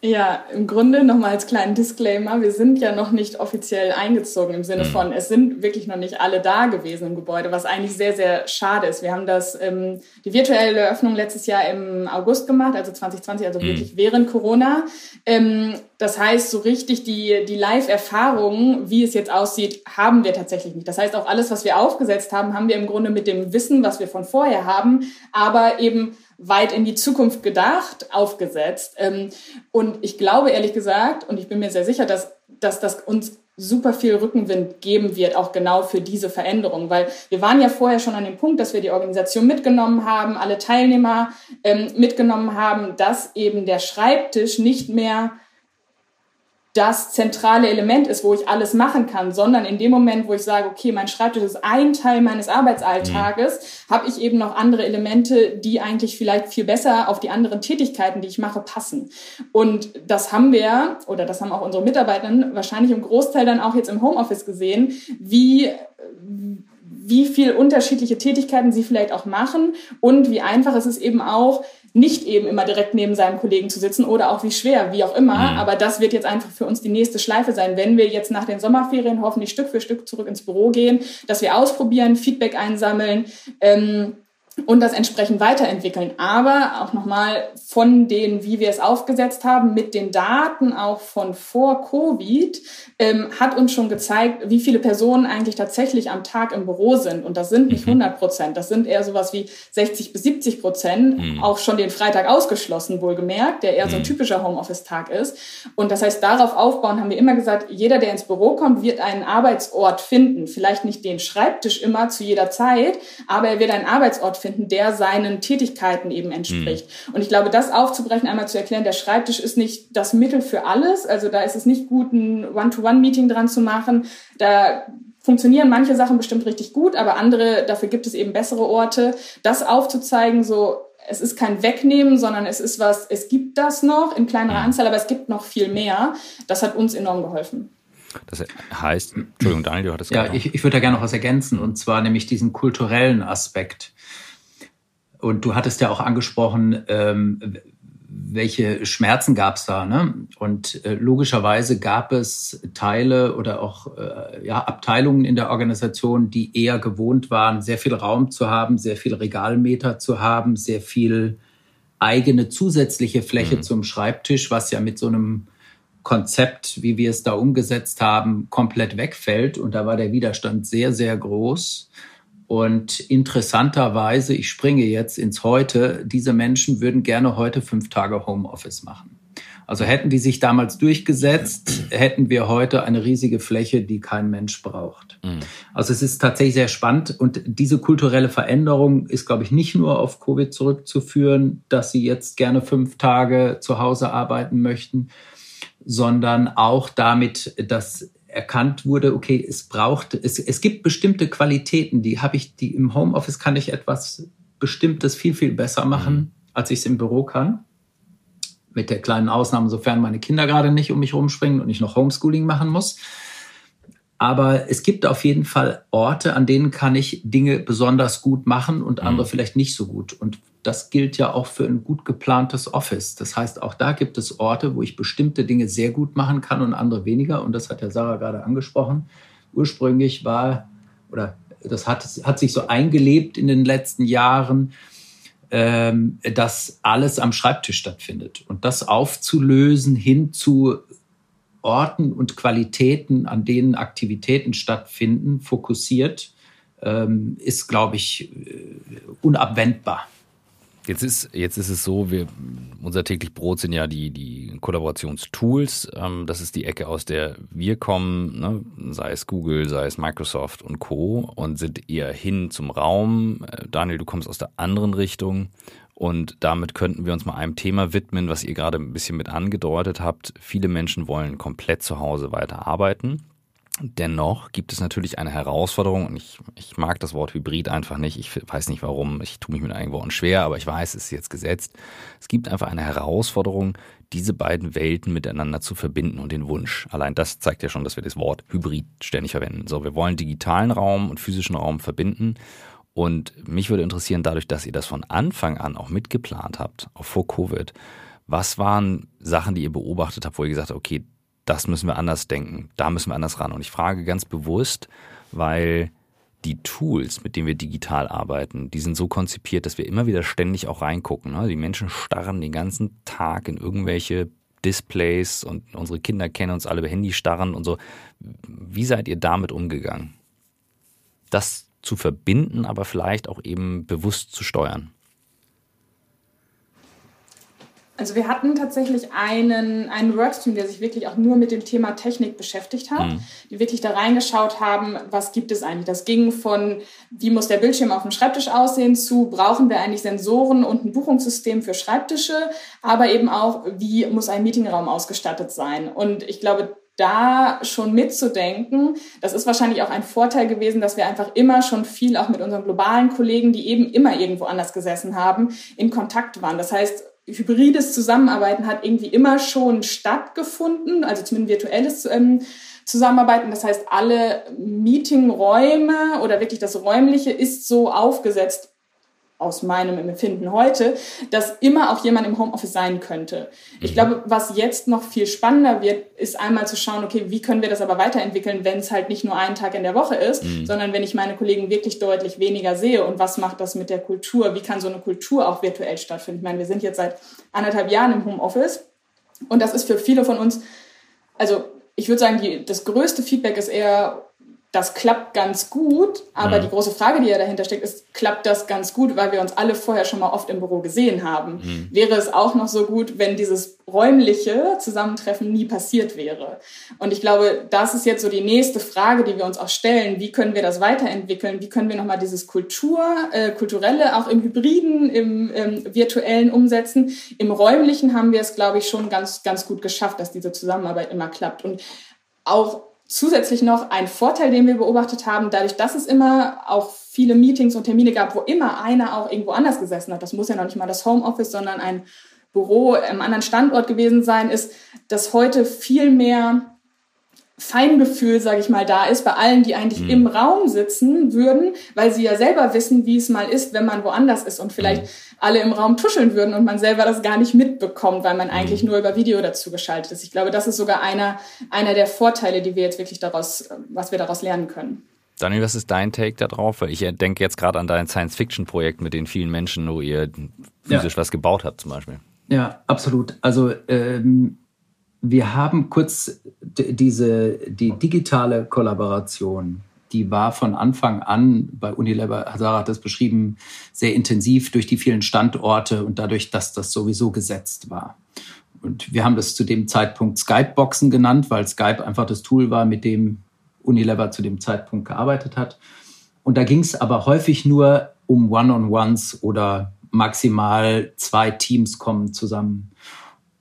Ja, im Grunde nochmal als kleinen Disclaimer, wir sind ja noch nicht offiziell eingezogen im Sinne mhm. von, es sind wirklich noch nicht alle da gewesen im Gebäude, was eigentlich sehr, sehr schade ist. Wir haben das, ähm, die virtuelle Eröffnung letztes Jahr im August gemacht, also 2020, also mhm. wirklich während Corona. Ähm, das heißt, so richtig die, die Live-Erfahrung, wie es jetzt aussieht, haben wir tatsächlich nicht. Das heißt, auch alles, was wir aufgesetzt haben, haben wir im Grunde mit dem Wissen, was wir von vorher haben, aber eben weit in die Zukunft gedacht, aufgesetzt. Ähm, und ich glaube ehrlich gesagt, und ich bin mir sehr sicher, dass, dass das uns super viel Rückenwind geben wird, auch genau für diese Veränderung. Weil wir waren ja vorher schon an dem Punkt, dass wir die Organisation mitgenommen haben, alle Teilnehmer ähm, mitgenommen haben, dass eben der Schreibtisch nicht mehr das zentrale Element ist, wo ich alles machen kann, sondern in dem Moment, wo ich sage, okay, mein Schreibtisch ist ein Teil meines Arbeitsalltages, mhm. habe ich eben noch andere Elemente, die eigentlich vielleicht viel besser auf die anderen Tätigkeiten, die ich mache, passen. Und das haben wir, oder das haben auch unsere Mitarbeiter wahrscheinlich im Großteil dann auch jetzt im Homeoffice gesehen, wie wie viel unterschiedliche Tätigkeiten sie vielleicht auch machen und wie einfach es ist eben auch, nicht eben immer direkt neben seinem Kollegen zu sitzen oder auch wie schwer, wie auch immer. Mhm. Aber das wird jetzt einfach für uns die nächste Schleife sein, wenn wir jetzt nach den Sommerferien hoffentlich Stück für Stück zurück ins Büro gehen, dass wir ausprobieren, Feedback einsammeln. Ähm, und das entsprechend weiterentwickeln. Aber auch nochmal von den, wie wir es aufgesetzt haben, mit den Daten auch von vor Covid, ähm, hat uns schon gezeigt, wie viele Personen eigentlich tatsächlich am Tag im Büro sind. Und das sind nicht 100 mhm. Prozent, das sind eher sowas wie 60 bis 70 Prozent, mhm. auch schon den Freitag ausgeschlossen, wohlgemerkt, der eher so ein mhm. typischer Homeoffice-Tag ist. Und das heißt, darauf aufbauen haben wir immer gesagt, jeder, der ins Büro kommt, wird einen Arbeitsort finden. Vielleicht nicht den Schreibtisch immer zu jeder Zeit, aber er wird einen Arbeitsort finden finden, der seinen Tätigkeiten eben entspricht. Mhm. Und ich glaube, das aufzubrechen, einmal zu erklären, der Schreibtisch ist nicht das Mittel für alles. Also da ist es nicht gut, ein One-to-One-Meeting dran zu machen. Da funktionieren manche Sachen bestimmt richtig gut, aber andere, dafür gibt es eben bessere Orte. Das aufzuzeigen, so es ist kein Wegnehmen, sondern es ist was, es gibt das noch in kleinerer mhm. Anzahl, aber es gibt noch viel mehr. Das hat uns enorm geholfen. Das heißt, Entschuldigung, Daniel, du hattest Ja, ich, ich würde da gerne noch was ergänzen, und zwar nämlich diesen kulturellen Aspekt. Und du hattest ja auch angesprochen, ähm, welche Schmerzen gab es da. Ne? Und äh, logischerweise gab es Teile oder auch äh, ja, Abteilungen in der Organisation, die eher gewohnt waren, sehr viel Raum zu haben, sehr viel Regalmeter zu haben, sehr viel eigene zusätzliche Fläche mhm. zum Schreibtisch, was ja mit so einem Konzept, wie wir es da umgesetzt haben, komplett wegfällt. Und da war der Widerstand sehr, sehr groß. Und interessanterweise, ich springe jetzt ins Heute, diese Menschen würden gerne heute fünf Tage Homeoffice machen. Also hätten die sich damals durchgesetzt, hätten wir heute eine riesige Fläche, die kein Mensch braucht. Mhm. Also es ist tatsächlich sehr spannend und diese kulturelle Veränderung ist, glaube ich, nicht nur auf Covid zurückzuführen, dass sie jetzt gerne fünf Tage zu Hause arbeiten möchten, sondern auch damit, dass erkannt wurde, okay, es braucht, es, es gibt bestimmte Qualitäten, die habe ich, die im Homeoffice kann ich etwas Bestimmtes viel, viel besser machen, mhm. als ich es im Büro kann. Mit der kleinen Ausnahme, sofern meine Kinder gerade nicht um mich rumspringen und ich noch Homeschooling machen muss. Aber es gibt auf jeden Fall Orte, an denen kann ich Dinge besonders gut machen und andere mhm. vielleicht nicht so gut. Und das gilt ja auch für ein gut geplantes Office. Das heißt, auch da gibt es Orte, wo ich bestimmte Dinge sehr gut machen kann und andere weniger. Und das hat ja Sarah gerade angesprochen. Ursprünglich war, oder das hat, hat sich so eingelebt in den letzten Jahren, ähm, dass alles am Schreibtisch stattfindet. Und das aufzulösen hin zu Orten und Qualitäten, an denen Aktivitäten stattfinden, fokussiert, ähm, ist, glaube ich, äh, unabwendbar. Jetzt ist, jetzt ist es so, wir, unser täglich Brot sind ja die, die Kollaborationstools. Ähm, das ist die Ecke, aus der wir kommen, ne? sei es Google, sei es Microsoft und Co. und sind eher hin zum Raum. Äh, Daniel, du kommst aus der anderen Richtung. Und damit könnten wir uns mal einem Thema widmen, was ihr gerade ein bisschen mit angedeutet habt. Viele Menschen wollen komplett zu Hause weiter arbeiten. Dennoch gibt es natürlich eine Herausforderung und ich, ich mag das Wort Hybrid einfach nicht. Ich weiß nicht warum, ich tue mich mit einigen Worten schwer, aber ich weiß, es ist jetzt gesetzt. Es gibt einfach eine Herausforderung, diese beiden Welten miteinander zu verbinden und den Wunsch. Allein das zeigt ja schon, dass wir das Wort Hybrid ständig verwenden. So, wir wollen digitalen Raum und physischen Raum verbinden. Und mich würde interessieren, dadurch, dass ihr das von Anfang an auch mitgeplant habt, auch vor Covid, was waren Sachen, die ihr beobachtet habt, wo ihr gesagt habt, okay, das müssen wir anders denken, da müssen wir anders ran. Und ich frage ganz bewusst, weil die Tools, mit denen wir digital arbeiten, die sind so konzipiert, dass wir immer wieder ständig auch reingucken. Ne? Die Menschen starren den ganzen Tag in irgendwelche Displays und unsere Kinder kennen uns alle über Handy starren und so. Wie seid ihr damit umgegangen? Das zu verbinden, aber vielleicht auch eben bewusst zu steuern. Also wir hatten tatsächlich einen, einen Workstream, der sich wirklich auch nur mit dem Thema Technik beschäftigt hat, mhm. die wirklich da reingeschaut haben, was gibt es eigentlich. Das ging von, wie muss der Bildschirm auf dem Schreibtisch aussehen, zu, brauchen wir eigentlich Sensoren und ein Buchungssystem für Schreibtische, aber eben auch, wie muss ein Meetingraum ausgestattet sein. Und ich glaube, da schon mitzudenken, das ist wahrscheinlich auch ein Vorteil gewesen, dass wir einfach immer schon viel auch mit unseren globalen Kollegen, die eben immer irgendwo anders gesessen haben, in Kontakt waren. Das heißt, hybrides Zusammenarbeiten hat irgendwie immer schon stattgefunden, also zumindest virtuelles ähm, Zusammenarbeiten. Das heißt, alle Meetingräume oder wirklich das Räumliche ist so aufgesetzt, aus meinem Empfinden heute, dass immer auch jemand im Homeoffice sein könnte. Ich mhm. glaube, was jetzt noch viel spannender wird, ist einmal zu schauen, okay, wie können wir das aber weiterentwickeln, wenn es halt nicht nur einen Tag in der Woche ist, mhm. sondern wenn ich meine Kollegen wirklich deutlich weniger sehe und was macht das mit der Kultur? Wie kann so eine Kultur auch virtuell stattfinden? Ich meine, wir sind jetzt seit anderthalb Jahren im Homeoffice und das ist für viele von uns, also ich würde sagen, die, das größte Feedback ist eher, das klappt ganz gut, aber mhm. die große Frage, die ja dahinter steckt, ist, klappt das ganz gut, weil wir uns alle vorher schon mal oft im Büro gesehen haben? Mhm. Wäre es auch noch so gut, wenn dieses räumliche Zusammentreffen nie passiert wäre? Und ich glaube, das ist jetzt so die nächste Frage, die wir uns auch stellen. Wie können wir das weiterentwickeln? Wie können wir nochmal dieses Kultur, äh, kulturelle auch im Hybriden, im ähm, virtuellen umsetzen? Im räumlichen haben wir es, glaube ich, schon ganz, ganz gut geschafft, dass diese Zusammenarbeit immer klappt. Und auch Zusätzlich noch ein Vorteil, den wir beobachtet haben, dadurch, dass es immer auch viele Meetings und Termine gab, wo immer einer auch irgendwo anders gesessen hat. Das muss ja noch nicht mal das Homeoffice, sondern ein Büro am anderen Standort gewesen sein, ist, dass heute viel mehr Feingefühl, sage ich mal, da ist bei allen, die eigentlich mhm. im Raum sitzen würden, weil sie ja selber wissen, wie es mal ist, wenn man woanders ist und vielleicht mhm. alle im Raum tuscheln würden und man selber das gar nicht mitbekommt, weil man eigentlich mhm. nur über Video dazu geschaltet ist. Ich glaube, das ist sogar einer, einer der Vorteile, die wir jetzt wirklich daraus, was wir daraus lernen können. Daniel, was ist dein Take darauf? Weil ich denke jetzt gerade an dein Science-Fiction-Projekt mit den vielen Menschen, wo ihr physisch ja. was gebaut habt zum Beispiel. Ja, absolut. Also ähm, wir haben kurz diese, die digitale Kollaboration, die war von Anfang an, bei Unilever, Sarah hat das beschrieben, sehr intensiv durch die vielen Standorte und dadurch, dass das sowieso gesetzt war. Und wir haben das zu dem Zeitpunkt Skype-Boxen genannt, weil Skype einfach das Tool war, mit dem Unilever zu dem Zeitpunkt gearbeitet hat. Und da ging es aber häufig nur um One-on-Ones oder maximal zwei Teams kommen zusammen.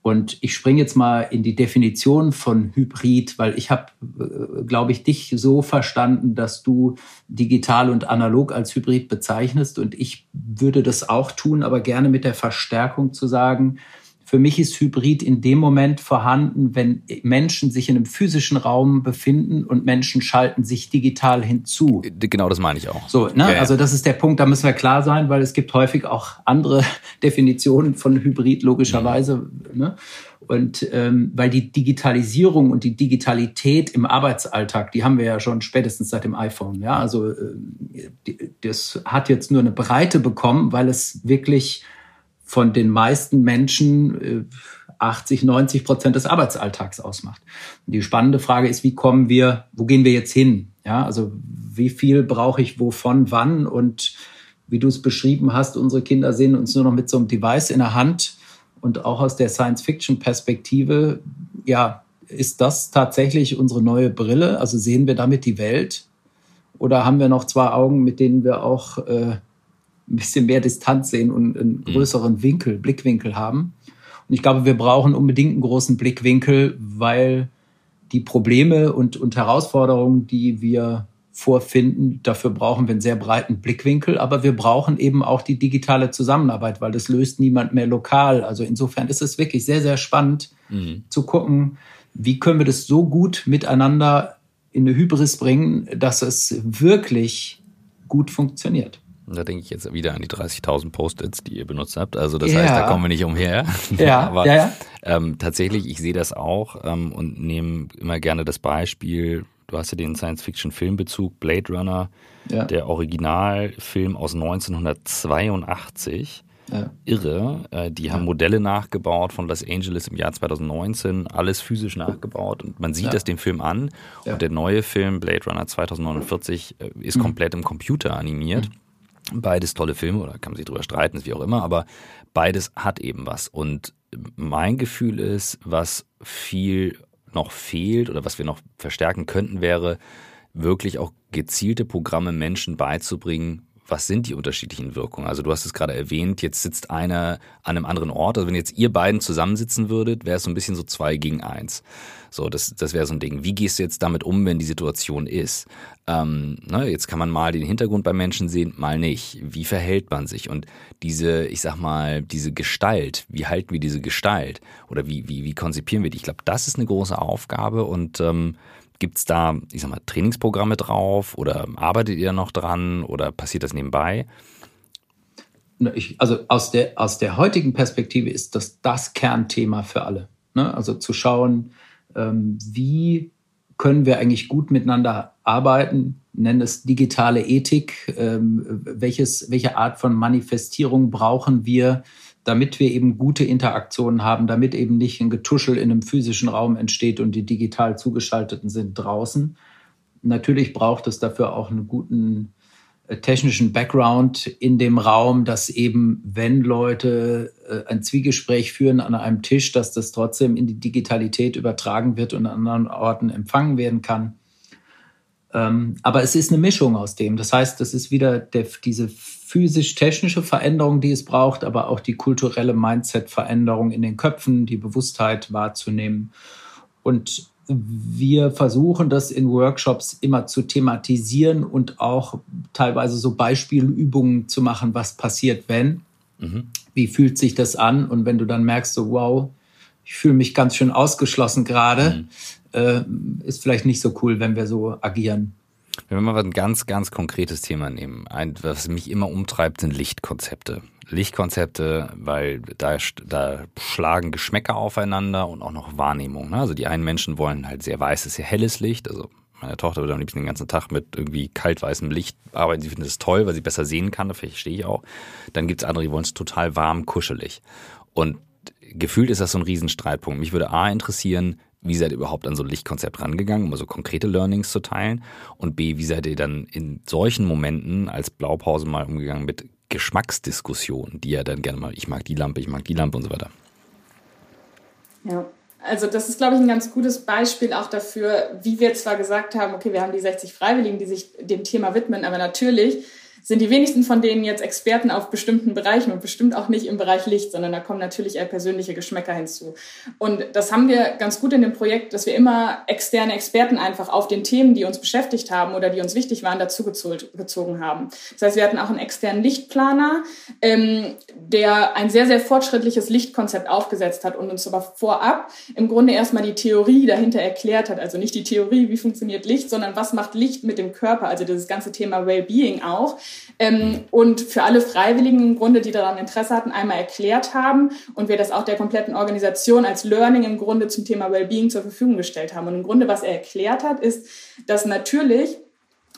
Und ich springe jetzt mal in die Definition von Hybrid, weil ich habe, äh, glaube ich, dich so verstanden, dass du digital und analog als Hybrid bezeichnest. Und ich würde das auch tun, aber gerne mit der Verstärkung zu sagen, für mich ist Hybrid in dem Moment vorhanden, wenn Menschen sich in einem physischen Raum befinden und Menschen schalten sich digital hinzu. Genau, das meine ich auch. So, ne? Ja, Also das ist der Punkt, da müssen wir klar sein, weil es gibt häufig auch andere <laughs> Definitionen von Hybrid logischerweise. Mhm. Ne? Und ähm, weil die Digitalisierung und die Digitalität im Arbeitsalltag, die haben wir ja schon spätestens seit dem iPhone. Ja, also äh, das hat jetzt nur eine Breite bekommen, weil es wirklich von den meisten Menschen 80, äh, 90 Prozent des Arbeitsalltags ausmacht. Die spannende Frage ist, wie kommen wir, wo gehen wir jetzt hin? Ja, also wie viel brauche ich wovon, wann und wie du es beschrieben hast, unsere Kinder sehen uns nur noch mit so einem Device in der Hand und auch aus der Science-Fiction-Perspektive, ja, ist das tatsächlich unsere neue Brille? Also sehen wir damit die Welt? Oder haben wir noch zwei Augen, mit denen wir auch äh, ein bisschen mehr Distanz sehen und einen mhm. größeren Winkel, Blickwinkel haben? Und ich glaube, wir brauchen unbedingt einen großen Blickwinkel, weil die Probleme und, und Herausforderungen, die wir vorfinden. Dafür brauchen wir einen sehr breiten Blickwinkel, aber wir brauchen eben auch die digitale Zusammenarbeit, weil das löst niemand mehr lokal. Also insofern ist es wirklich sehr, sehr spannend mhm. zu gucken, wie können wir das so gut miteinander in eine Hybris bringen, dass es wirklich gut funktioniert. Da denke ich jetzt wieder an die 30.000 Post-its, die ihr benutzt habt. Also das ja. heißt, da kommen wir nicht umher. <laughs> Ja, aber ja, ja. Ähm, tatsächlich, ich sehe das auch ähm, und nehme immer gerne das Beispiel, du hast ja den Science-Fiction-Filmbezug Blade Runner, der Originalfilm aus 1982. Ja. Irre. Äh, die haben Modelle nachgebaut von Los Angeles im Jahr 2019, alles physisch nachgebaut und man sieht das dem Film an. Und der neue Film Blade Runner 2049 äh, ist mhm. komplett im Computer animiert. Mhm. Beides tolle Filme, oder kann man sich drüber streiten, wie auch immer, aber beides hat eben was. Und mein Gefühl ist, was viel noch fehlt oder was wir noch verstärken könnten, wäre wirklich auch gezielte Programme Menschen beizubringen, was sind die unterschiedlichen Wirkungen? Also du hast es gerade erwähnt, jetzt sitzt einer an einem anderen Ort. Also wenn jetzt ihr beiden zusammensitzen würdet, wäre es so ein bisschen so zwei gegen eins. So, das, das wäre so ein Ding. Wie gehst du jetzt damit um, wenn die Situation ist? Ähm, ne, jetzt kann man mal den Hintergrund bei Menschen sehen, mal nicht. Wie verhält man sich? Und diese, ich sag mal, diese Gestalt, wie halten wir diese Gestalt? Oder wie, wie, wie konzipieren wir die? Ich glaube, das ist eine große Aufgabe und ähm, Gibt es da, ich sag mal, Trainingsprogramme drauf oder arbeitet ihr noch dran oder passiert das nebenbei? Ich, also aus der, aus der heutigen Perspektive ist das das Kernthema für alle. Ne? Also zu schauen, ähm, wie können wir eigentlich gut miteinander arbeiten, nennen es digitale Ethik, ähm, welches, welche Art von Manifestierung brauchen wir, damit wir eben gute Interaktionen haben, damit eben nicht ein Getuschel in einem physischen Raum entsteht und die digital zugeschalteten sind draußen. Natürlich braucht es dafür auch einen guten äh, technischen Background in dem Raum, dass eben, wenn Leute äh, ein Zwiegespräch führen an einem Tisch, dass das trotzdem in die Digitalität übertragen wird und an anderen Orten empfangen werden kann. Ähm, aber es ist eine Mischung aus dem. Das heißt, das ist wieder der, diese physisch-technische Veränderung, die es braucht, aber auch die kulturelle Mindset-Veränderung in den Köpfen, die Bewusstheit wahrzunehmen. Und wir versuchen das in Workshops immer zu thematisieren und auch teilweise so Beispielübungen zu machen, was passiert, wenn. Mhm. Wie fühlt sich das an? Und wenn du dann merkst, so wow, ich fühle mich ganz schön ausgeschlossen gerade, mhm. äh, ist vielleicht nicht so cool, wenn wir so agieren. Wenn wir mal ein ganz, ganz konkretes Thema nehmen, ein, was mich immer umtreibt, sind Lichtkonzepte. Lichtkonzepte, weil da, da schlagen Geschmäcker aufeinander und auch noch Wahrnehmung. Ne? Also die einen Menschen wollen halt sehr weißes, sehr helles Licht. Also meine Tochter würde am liebsten den ganzen Tag mit irgendwie kaltweißem Licht arbeiten. Sie findet es toll, weil sie besser sehen kann. Das verstehe ich auch. Dann gibt es andere, die wollen es total warm, kuschelig. Und gefühlt ist das so ein Riesenstreitpunkt. Mich würde A interessieren, wie seid ihr überhaupt an so ein Lichtkonzept rangegangen, um so konkrete Learnings zu teilen? Und B, wie seid ihr dann in solchen Momenten als Blaupause mal umgegangen mit Geschmacksdiskussionen, die ja dann gerne mal, ich mag die Lampe, ich mag die Lampe und so weiter? Ja, also das ist, glaube ich, ein ganz gutes Beispiel auch dafür, wie wir zwar gesagt haben, okay, wir haben die 60 Freiwilligen, die sich dem Thema widmen, aber natürlich sind die wenigsten von denen jetzt Experten auf bestimmten Bereichen und bestimmt auch nicht im Bereich Licht, sondern da kommen natürlich eher persönliche Geschmäcker hinzu. Und das haben wir ganz gut in dem Projekt, dass wir immer externe Experten einfach auf den Themen, die uns beschäftigt haben oder die uns wichtig waren, dazu gezogen haben. Das heißt, wir hatten auch einen externen Lichtplaner, ähm, der ein sehr, sehr fortschrittliches Lichtkonzept aufgesetzt hat und uns aber vorab im Grunde erstmal die Theorie dahinter erklärt hat. Also nicht die Theorie, wie funktioniert Licht, sondern was macht Licht mit dem Körper, also dieses ganze Thema Wellbeing auch ähm, und für alle Freiwilligen im Grunde, die daran Interesse hatten, einmal erklärt haben und wir das auch der kompletten Organisation als Learning im Grunde zum Thema Wellbeing zur Verfügung gestellt haben. Und im Grunde, was er erklärt hat, ist, dass natürlich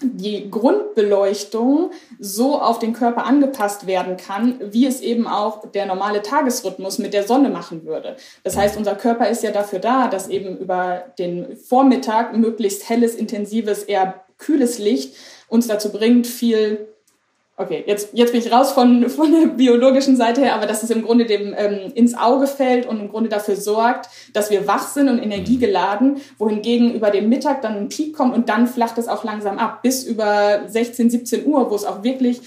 die Grundbeleuchtung so auf den Körper angepasst werden kann, wie es eben auch der normale Tagesrhythmus mit der Sonne machen würde. Das heißt, unser Körper ist ja dafür da, dass eben über den Vormittag möglichst helles, intensives, eher kühles Licht uns dazu bringt, viel Okay, jetzt, jetzt bin ich raus von, von der biologischen Seite her, aber dass es im Grunde dem ähm, ins Auge fällt und im Grunde dafür sorgt, dass wir wach sind und energiegeladen, wohingegen über den Mittag dann ein Peak kommt und dann flacht es auch langsam ab, bis über 16, 17 Uhr, wo es auch wirklich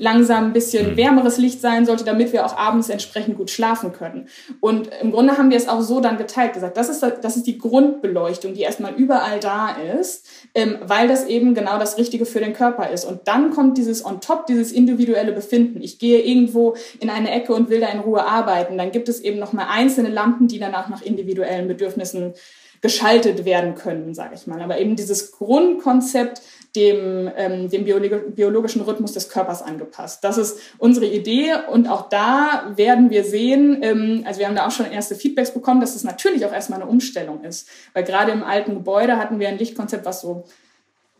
langsam ein bisschen mhm. wärmeres Licht sein sollte, damit wir auch abends entsprechend gut schlafen können. Und im Grunde haben wir es auch so dann geteilt, gesagt, das ist, das ist die Grundbeleuchtung, die erstmal überall da ist, ähm, weil das eben genau das Richtige für den Körper ist. Und dann kommt dieses on top, dieses individuelle Befinden. Ich gehe irgendwo in eine Ecke und will da in Ruhe arbeiten. Dann gibt es eben nochmal einzelne Lampen, die danach nach individuellen Bedürfnissen geschaltet werden können, sage ich mal. Aber eben dieses Grundkonzept, dem, ähm, dem biologischen Rhythmus des Körpers angepasst. Das ist unsere Idee und auch da werden wir sehen, ähm, also wir haben da auch schon erste Feedbacks bekommen, dass es natürlich auch erstmal eine Umstellung ist. Weil gerade im alten Gebäude hatten wir ein Lichtkonzept, was so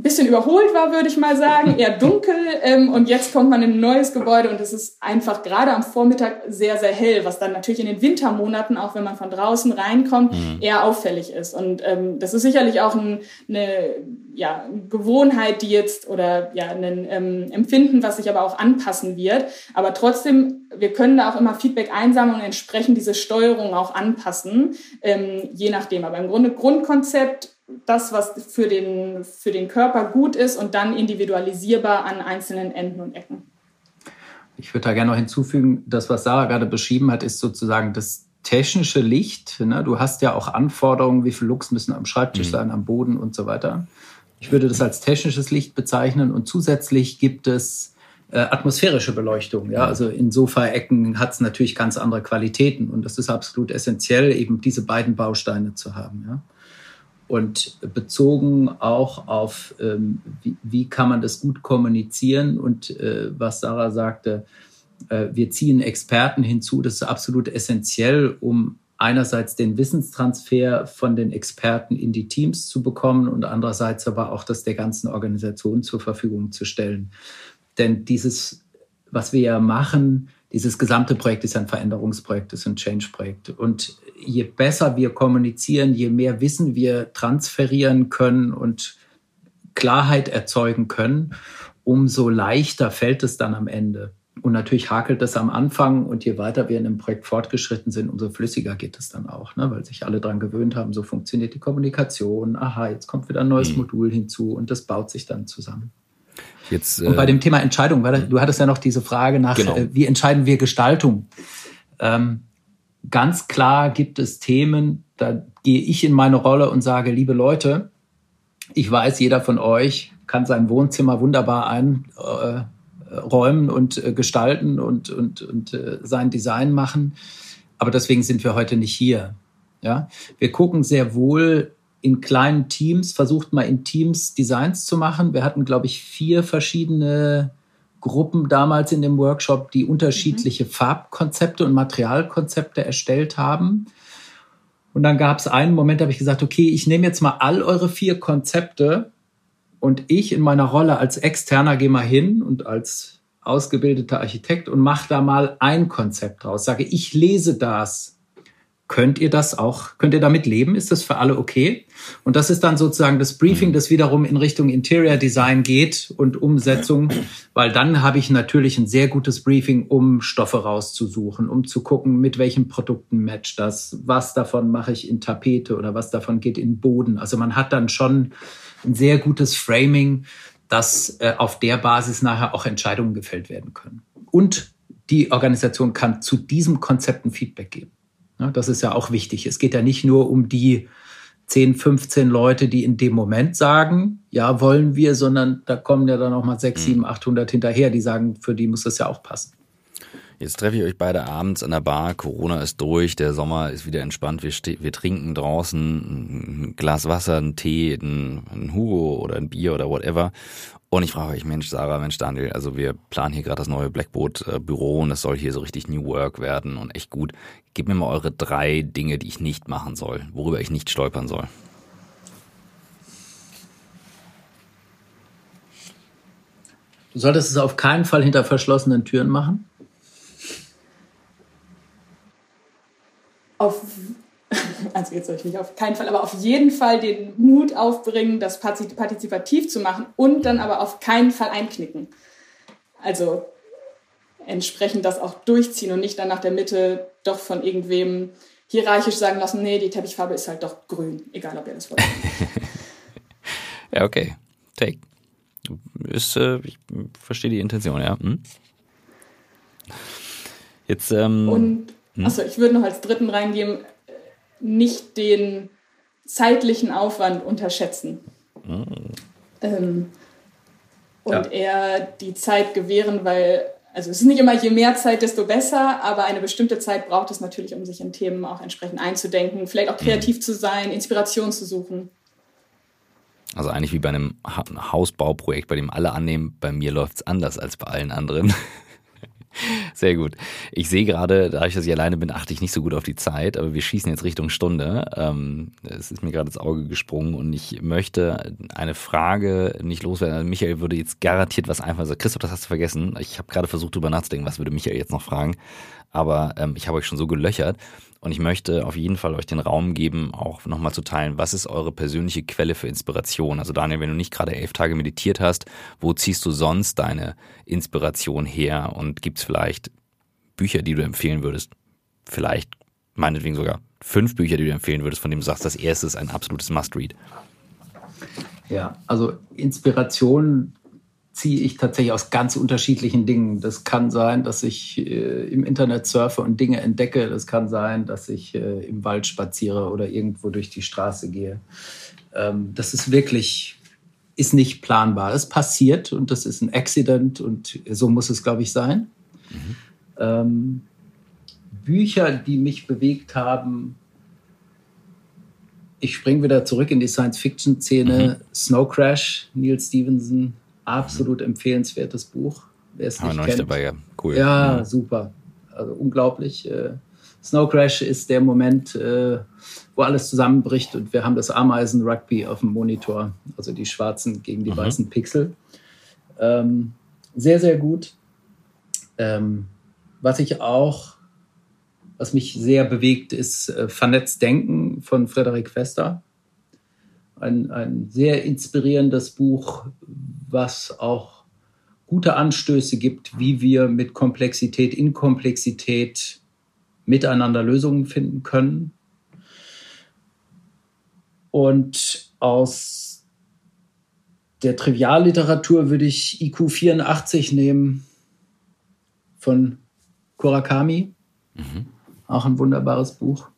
bisschen überholt war, würde ich mal sagen, eher dunkel. Ähm, und jetzt kommt man in ein neues Gebäude und es ist einfach gerade am Vormittag sehr, sehr hell, was dann natürlich in den Wintermonaten, auch wenn man von draußen reinkommt, mhm. eher auffällig ist. Und ähm, das ist sicherlich auch ein, eine ja, Gewohnheit, die jetzt oder ja, ein ähm, Empfinden, was sich aber auch anpassen wird. Aber trotzdem, wir können da auch immer Feedback einsammeln und entsprechend diese Steuerung auch anpassen, ähm, je nachdem. Aber im Grunde Grundkonzept das, was für den, für den Körper gut ist und dann individualisierbar an einzelnen Enden und Ecken. Ich würde da gerne noch hinzufügen, das, was Sarah gerade beschrieben hat, ist sozusagen das technische Licht. Ne? Du hast ja auch Anforderungen, wie viel Lux müssen am Schreibtisch mhm. sein, am Boden und so weiter. Ich würde das als technisches Licht bezeichnen und zusätzlich gibt es äh, atmosphärische Beleuchtung. Ja, also in Sofaecken hat es natürlich ganz andere Qualitäten und das ist absolut essentiell, eben diese beiden Bausteine zu haben. Ja. Und bezogen auch auf, ähm, wie, wie, kann man das gut kommunizieren und äh, was Sarah sagte, äh, wir ziehen Experten hinzu. Das ist absolut essentiell, um einerseits den Wissenstransfer von den Experten in die Teams zu bekommen und andererseits aber auch das der ganzen Organisation zur Verfügung zu stellen. Denn dieses, was wir ja machen, dieses gesamte Projekt ist ein Veränderungsprojekt, ist ein Change-Projekt. Und je besser wir kommunizieren, je mehr Wissen wir transferieren können und Klarheit erzeugen können, umso leichter fällt es dann am Ende. Und natürlich hakelt es am Anfang und je weiter wir in einem Projekt fortgeschritten sind, umso flüssiger geht es dann auch, ne? weil sich alle daran gewöhnt haben, so funktioniert die Kommunikation. Aha, jetzt kommt wieder ein neues mhm. Modul hinzu und das baut sich dann zusammen. Jetzt, äh, und bei dem Thema Entscheidung, weil du hattest ja noch diese Frage nach, genau. äh, wie entscheiden wir Gestaltung? Ähm, ganz klar gibt es Themen, da gehe ich in meine Rolle und sage, liebe Leute, ich weiß, jeder von euch kann sein Wohnzimmer wunderbar einräumen äh, und äh, gestalten und, und, und äh, sein Design machen. Aber deswegen sind wir heute nicht hier. Ja, wir gucken sehr wohl in kleinen Teams, versucht mal in Teams Designs zu machen. Wir hatten, glaube ich, vier verschiedene Gruppen damals in dem Workshop, die unterschiedliche mhm. Farbkonzepte und Materialkonzepte erstellt haben. Und dann gab es einen Moment, da habe ich gesagt, okay, ich nehme jetzt mal all eure vier Konzepte und ich in meiner Rolle als Externer gehe mal hin und als ausgebildeter Architekt und mache da mal ein Konzept draus. Sage, ich lese das Könnt ihr das auch, könnt ihr damit leben? Ist das für alle okay? Und das ist dann sozusagen das Briefing, mhm. das wiederum in Richtung Interior Design geht und Umsetzung, weil dann habe ich natürlich ein sehr gutes Briefing, um Stoffe rauszusuchen, um zu gucken, mit welchen Produkten matcht das, was davon mache ich in Tapete oder was davon geht in Boden. Also man hat dann schon ein sehr gutes Framing, dass äh, auf der Basis nachher auch Entscheidungen gefällt werden können. Und die Organisation kann zu diesem Konzept ein Feedback geben. Das ist ja auch wichtig. Es geht ja nicht nur um die 10, 15 Leute, die in dem Moment sagen, ja, wollen wir, sondern da kommen ja dann auch mal 6, 7, 800 hinterher, die sagen, für die muss das ja auch passen. Jetzt treffe ich euch beide abends an der Bar. Corona ist durch, der Sommer ist wieder entspannt. Wir, wir trinken draußen ein Glas Wasser, einen Tee, ein, ein Hugo oder ein Bier oder whatever. Und ich frage euch, Mensch, Sarah, Mensch, Daniel, also wir planen hier gerade das neue Blackboard-Büro und das soll hier so richtig New Work werden und echt gut. Gebt mir mal eure drei Dinge, die ich nicht machen soll, worüber ich nicht stolpern soll. Du solltest es auf keinen Fall hinter verschlossenen Türen machen. Auf, <laughs> also jetzt soll ich nicht auf keinen Fall, aber auf jeden Fall den Mut aufbringen, das partizipativ zu machen und dann aber auf keinen Fall einknicken. Also entsprechend das auch durchziehen und nicht dann nach der Mitte doch von irgendwem hierarchisch sagen lassen, nee, die Teppichfarbe ist halt doch grün, egal ob ihr das wollt. <laughs> ja, okay. Take. Ist, äh, ich verstehe die Intention, ja. Hm? Jetzt, ähm, Und, hm? achso, ich würde noch als dritten reingeben, nicht den zeitlichen Aufwand unterschätzen. Hm. Ähm, und ja. eher die Zeit gewähren, weil, also es ist nicht immer je mehr Zeit, desto besser, aber eine bestimmte Zeit braucht es natürlich, um sich in Themen auch entsprechend einzudenken, vielleicht auch kreativ mhm. zu sein, Inspiration zu suchen. Also eigentlich wie bei einem Hausbauprojekt, bei dem alle annehmen, bei mir läuft es anders als bei allen anderen. <laughs> Sehr gut. Ich sehe gerade, da ich, dass ich alleine bin, achte ich nicht so gut auf die Zeit, aber wir schießen jetzt Richtung Stunde. Ähm, es ist mir gerade ins Auge gesprungen und ich möchte eine Frage nicht loswerden. Also Michael würde jetzt garantiert was einfallen. Also Christoph, das hast du vergessen. Ich habe gerade versucht, drüber nachzudenken, was würde Michael jetzt noch fragen. Aber ähm, ich habe euch schon so gelöchert. Und ich möchte auf jeden Fall euch den Raum geben, auch nochmal zu teilen, was ist eure persönliche Quelle für Inspiration? Also Daniel, wenn du nicht gerade elf Tage meditiert hast, wo ziehst du sonst deine Inspiration her? Und gibt es vielleicht Bücher, die du empfehlen würdest? Vielleicht meinetwegen sogar fünf Bücher, die du empfehlen würdest, von denen du sagst, das erste ist ein absolutes Must-Read. Ja, also Inspiration ziehe ich tatsächlich aus ganz unterschiedlichen Dingen. Das kann sein, dass ich äh, im Internet surfe und Dinge entdecke. Das kann sein, dass ich äh, im Wald spaziere oder irgendwo durch die Straße gehe. Ähm, das ist wirklich, ist nicht planbar. Es passiert und das ist ein Accident und so muss es, glaube ich, sein. Mhm. Ähm, Bücher, die mich bewegt haben, ich springe wieder zurück in die Science-Fiction-Szene. Mhm. Snow Crash, Neil Stevenson, Absolut empfehlenswertes Buch. Wer es nicht, kennt. dabei, ja. Cool. Ja, ja, super. Also unglaublich. Äh, Snow Crash ist der Moment, äh, wo alles zusammenbricht und wir haben das Ameisen-Rugby auf dem Monitor, also die schwarzen gegen die mhm. weißen Pixel. Ähm, sehr, sehr gut. Ähm, was ich auch, was mich sehr bewegt, ist äh, Vernetzt Denken von Frederik Wester ein, ein sehr inspirierendes Buch, was auch gute Anstöße gibt, wie wir mit Komplexität, in Komplexität miteinander Lösungen finden können. Und aus der Trivialliteratur würde ich IQ 84 nehmen von Kurakami. Mhm. Auch ein wunderbares Buch.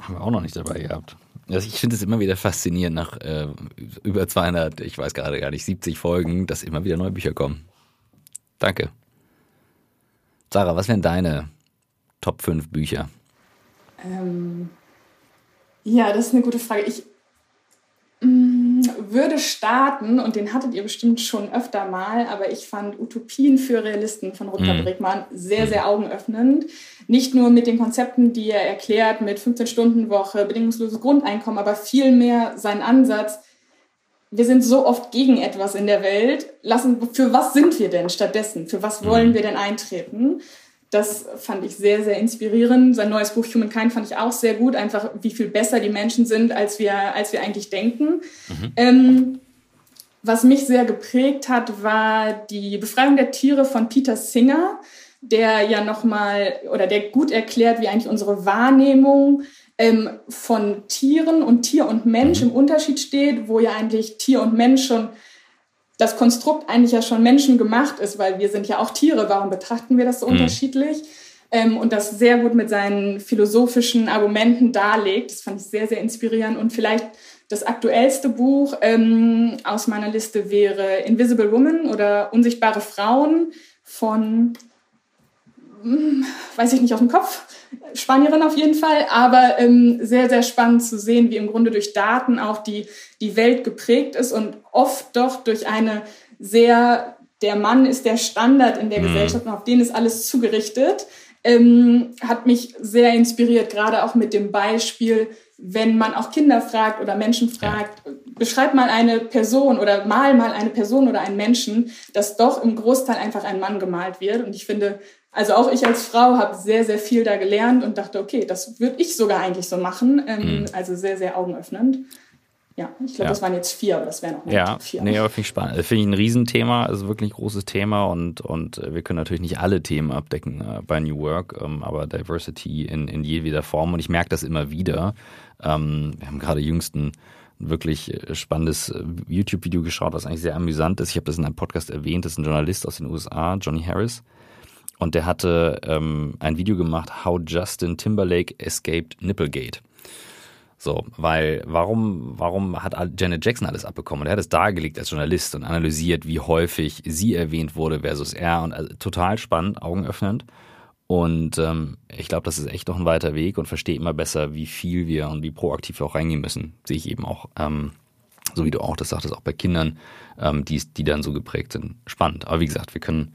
Haben wir auch noch nicht dabei gehabt. Also ich finde es immer wieder faszinierend, nach äh, über 200, ich weiß gerade gar nicht, 70 Folgen, dass immer wieder neue Bücher kommen. Danke. Sarah, was wären deine Top 5 Bücher? Ähm, ja, das ist eine gute Frage. Ich Mm, würde starten, und den hattet ihr bestimmt schon öfter mal, aber ich fand Utopien für Realisten von Rutger mhm. Bregmann sehr, sehr augenöffnend. Nicht nur mit den Konzepten, die er erklärt, mit 15-Stunden-Woche, bedingungsloses Grundeinkommen, aber vielmehr sein Ansatz, wir sind so oft gegen etwas in der Welt. Lassen, für was sind wir denn stattdessen? Für was wollen mhm. wir denn eintreten? Das fand ich sehr, sehr inspirierend. Sein neues Buch Humankind fand ich auch sehr gut, einfach wie viel besser die Menschen sind, als wir, als wir eigentlich denken. Mhm. Ähm, was mich sehr geprägt hat, war die Befreiung der Tiere von Peter Singer, der ja nochmal oder der gut erklärt, wie eigentlich unsere Wahrnehmung ähm, von Tieren und Tier und Mensch mhm. im Unterschied steht, wo ja eigentlich Tier und Mensch schon das Konstrukt eigentlich ja schon menschengemacht ist, weil wir sind ja auch Tiere. Warum betrachten wir das so mhm. unterschiedlich? Ähm, und das sehr gut mit seinen philosophischen Argumenten darlegt. Das fand ich sehr, sehr inspirierend. Und vielleicht das aktuellste Buch ähm, aus meiner Liste wäre Invisible Woman oder Unsichtbare Frauen von, weiß ich nicht aus dem Kopf, Spanierin auf jeden Fall, aber ähm, sehr, sehr spannend zu sehen, wie im Grunde durch Daten auch die, die Welt geprägt ist und oft doch durch eine sehr, der Mann ist der Standard in der mhm. Gesellschaft und auf den ist alles zugerichtet, ähm, hat mich sehr inspiriert, gerade auch mit dem Beispiel, wenn man auch Kinder fragt oder Menschen fragt, ja. beschreib mal eine Person oder mal mal eine Person oder einen Menschen, dass doch im Großteil einfach ein Mann gemalt wird. Und ich finde, also auch ich als Frau habe sehr, sehr viel da gelernt und dachte, okay, das würde ich sogar eigentlich so machen. Ähm, mhm. Also sehr, sehr augenöffnend. Ja, ich glaube, ja. das waren jetzt vier, aber das wären noch ja. vier. Nee, aber finde ich spannend. Finde ich ein Riesenthema, also wirklich ein großes Thema und, und wir können natürlich nicht alle Themen abdecken äh, bei New Work, ähm, aber Diversity in, in jeder Form und ich merke das immer wieder. Ähm, wir haben gerade jüngsten wirklich äh, spannendes äh, YouTube-Video geschaut, was eigentlich sehr amüsant ist. Ich habe das in einem Podcast erwähnt, das ist ein Journalist aus den USA, Johnny Harris. Und der hatte ähm, ein Video gemacht, How Justin Timberlake Escaped Nipplegate. So, weil warum, warum hat Janet Jackson alles abbekommen? Und er hat es dargelegt als Journalist und analysiert, wie häufig sie erwähnt wurde versus er. Und also, total spannend, augenöffnend. Und ähm, ich glaube, das ist echt noch ein weiter Weg und verstehe immer besser, wie viel wir und wie proaktiv wir auch reingehen müssen. Sehe ich eben auch, ähm, so wie du auch das sagtest, auch bei Kindern, ähm, die, die dann so geprägt sind. Spannend. Aber wie gesagt, wir können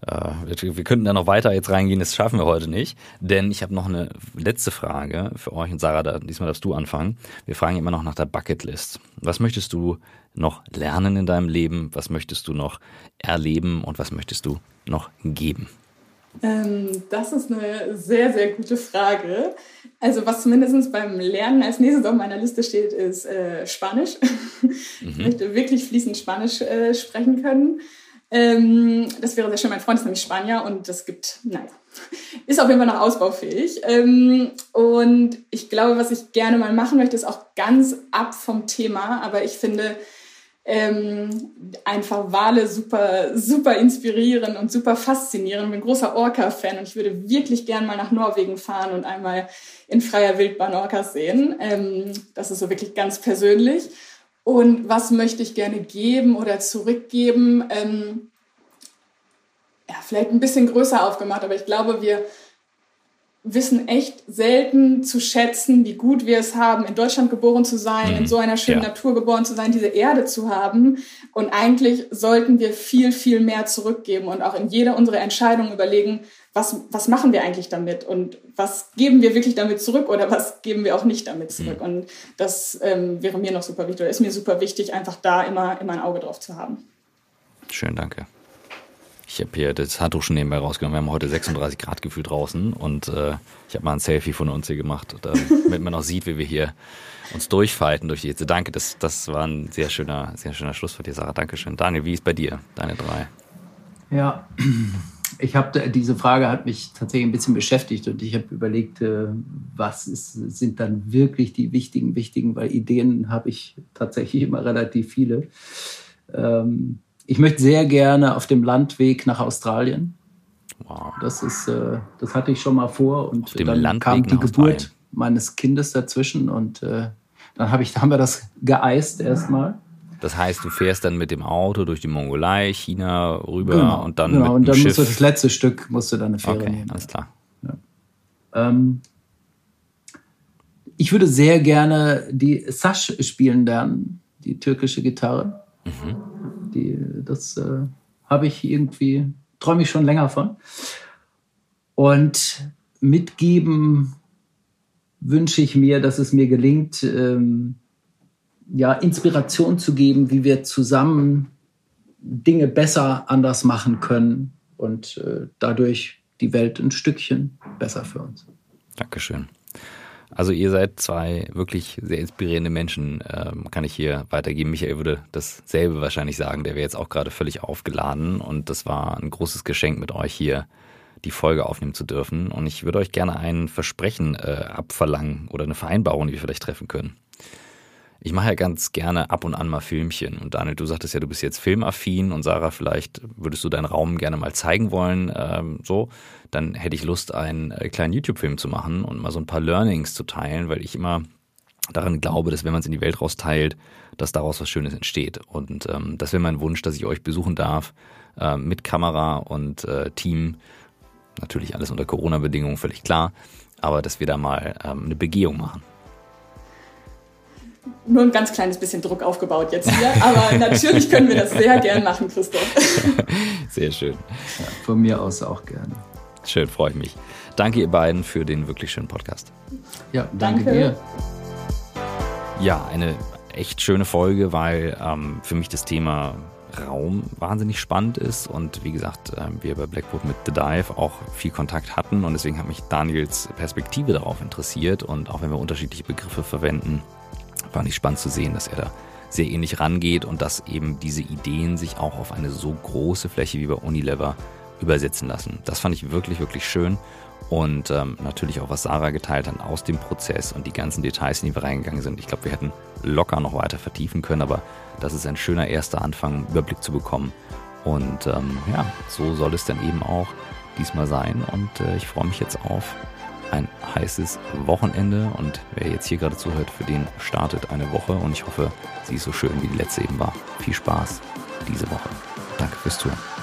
wir, wir könnten da noch weiter jetzt reingehen, das schaffen wir heute nicht. Denn ich habe noch eine letzte Frage für euch und Sarah, da, diesmal darfst du anfangen. Wir fragen immer noch nach der Bucketlist. Was möchtest du noch lernen in deinem Leben? Was möchtest du noch erleben und was möchtest du noch geben? Ähm, das ist eine sehr, sehr gute Frage. Also was zumindest beim Lernen als nächstes auf meiner Liste steht, ist äh, Spanisch. <laughs> Mhm. Ich möchte wirklich fließend Spanisch äh, sprechen können. Ähm, das wäre sehr schön. Mein Freund ist nämlich Spanier und das gibt, naja, ist auf jeden Fall noch ausbaufähig. Ähm, und ich glaube, was ich gerne mal machen möchte, ist auch ganz ab vom Thema. Aber ich finde ähm, einfach Wale super, super inspirieren und super faszinierend. Ich bin großer Orca-Fan und ich würde wirklich gerne mal nach Norwegen fahren und einmal in freier Wildbahn Orcas sehen. Ähm, das ist so wirklich ganz persönlich und was möchte ich gerne geben oder zurückgeben. Ähm, ja, vielleicht ein bisschen größer aufgemacht, aber ich glaube, wir wissen echt selten zu schätzen, wie gut wir es haben, in Deutschland geboren zu sein, in mhm. so einer schönen ja. Natur geboren zu sein, diese Erde zu haben. Und eigentlich sollten wir viel, viel mehr zurückgeben und auch in jeder unserer Entscheidungen überlegen, was, was machen wir eigentlich damit und was geben wir wirklich damit zurück oder was geben wir auch nicht damit zurück. Mhm. Und das ähm, wäre mir noch super wichtig oder ist mir super wichtig, einfach da immer, immer ein Auge drauf zu haben. Schön, danke. Ich habe hier das Handtuch schon nebenbei rausgenommen. Wir haben heute 36 Grad Gefühl draußen und äh, ich habe mal ein Selfie von uns hier gemacht, <laughs> damit man auch sieht, wie wir hier uns durchfalten durch die Hitze. Danke, das, das war ein sehr schöner, sehr schöner Schluss von dir, Sarah. Dankeschön. Daniel, wie ist bei dir, deine drei? Ja, ich habe diese Frage hat mich tatsächlich ein bisschen beschäftigt und ich habe überlegt, äh, was ist, sind dann wirklich die wichtigen, wichtigen, weil Ideen habe ich tatsächlich immer relativ viele. Ähm, ich möchte sehr gerne auf dem Landweg nach Australien. Wow. Das ist, äh, das hatte ich schon mal vor und dann Landweg kam die Geburt meines Kindes dazwischen und äh, dann habe ich, <laughs> haben wir das geeist erstmal. Das heißt, du fährst dann mit dem Auto durch die Mongolei, China rüber genau, und dann genau, mit und dann Schiff. musst du das letzte Stück musst du dann eine Fähre okay, nehmen. alles klar. Ja. Ähm, ich würde sehr gerne die Sash spielen lernen, die türkische Gitarre. Mhm. Die, das äh, habe ich irgendwie, träume ich schon länger von. Und mitgeben wünsche ich mir, dass es mir gelingt, ähm, ja, Inspiration zu geben, wie wir zusammen Dinge besser anders machen können und äh, dadurch die Welt ein Stückchen besser für uns. Dankeschön. Also ihr seid zwei wirklich sehr inspirierende Menschen, ähm, kann ich hier weitergeben. Michael würde dasselbe wahrscheinlich sagen, der wäre jetzt auch gerade völlig aufgeladen und das war ein großes Geschenk mit euch hier die Folge aufnehmen zu dürfen. Und ich würde euch gerne ein Versprechen äh, abverlangen oder eine Vereinbarung, die wir vielleicht treffen können ich mache ja ganz gerne ab und an mal Filmchen. Und Daniel, du sagtest ja, du bist jetzt filmaffin und Sarah, vielleicht würdest du deinen Raum gerne mal zeigen wollen. Ähm, so, dann hätte ich Lust, einen äh, kleinen YouTube-Film zu machen und mal so ein paar Learnings zu teilen, weil ich immer daran glaube, dass wenn man es in die Welt rausteilt, dass daraus was Schönes entsteht. Und ähm, das wäre mein Wunsch, dass ich euch besuchen darf äh, mit Kamera und äh, Team. Natürlich alles unter Corona-Bedingungen, völlig klar. Aber dass wir da mal ähm, eine Begehung machen nur ein ganz kleines bisschen Druck aufgebaut jetzt hier. Aber <laughs> natürlich können wir das sehr gern machen, Christoph. <laughs> Sehr schön. Ja, von mir aus auch gerne. Schön, freue ich mich. Danke ihr beiden für den wirklich schönen Podcast. Ja, danke, danke. dir. Ja, eine echt schöne Folge, weil ähm, für mich das Thema Raum wahnsinnig spannend ist und wie gesagt, ähm, wir bei Blackboard mit The Dive auch viel Kontakt hatten und deswegen hat mich Daniels Perspektive darauf interessiert und auch wenn wir unterschiedliche Begriffe verwenden, fand ich spannend zu sehen, dass er da sehr ähnlich rangeht und dass eben diese Ideen sich auch auf eine so große Fläche wie bei Unilever übersetzen lassen. Das fand ich wirklich, wirklich schön und ähm, natürlich auch, was Sarah geteilt hat aus dem Prozess und die ganzen Details, in die wir reingegangen sind. Ich glaube, wir hätten locker noch weiter vertiefen können, aber das ist ein schöner erster Anfang, einen Überblick zu bekommen. Und ähm, ja, so soll es dann eben auch diesmal sein. Und äh, ich freue mich jetzt auf ein heißes Wochenende. Und wer jetzt hier gerade zuhört, für den startet eine Woche. Und ich hoffe, sie ist so schön wie die letzte eben war. Viel Spaß diese Woche. Danke fürs Zuhören.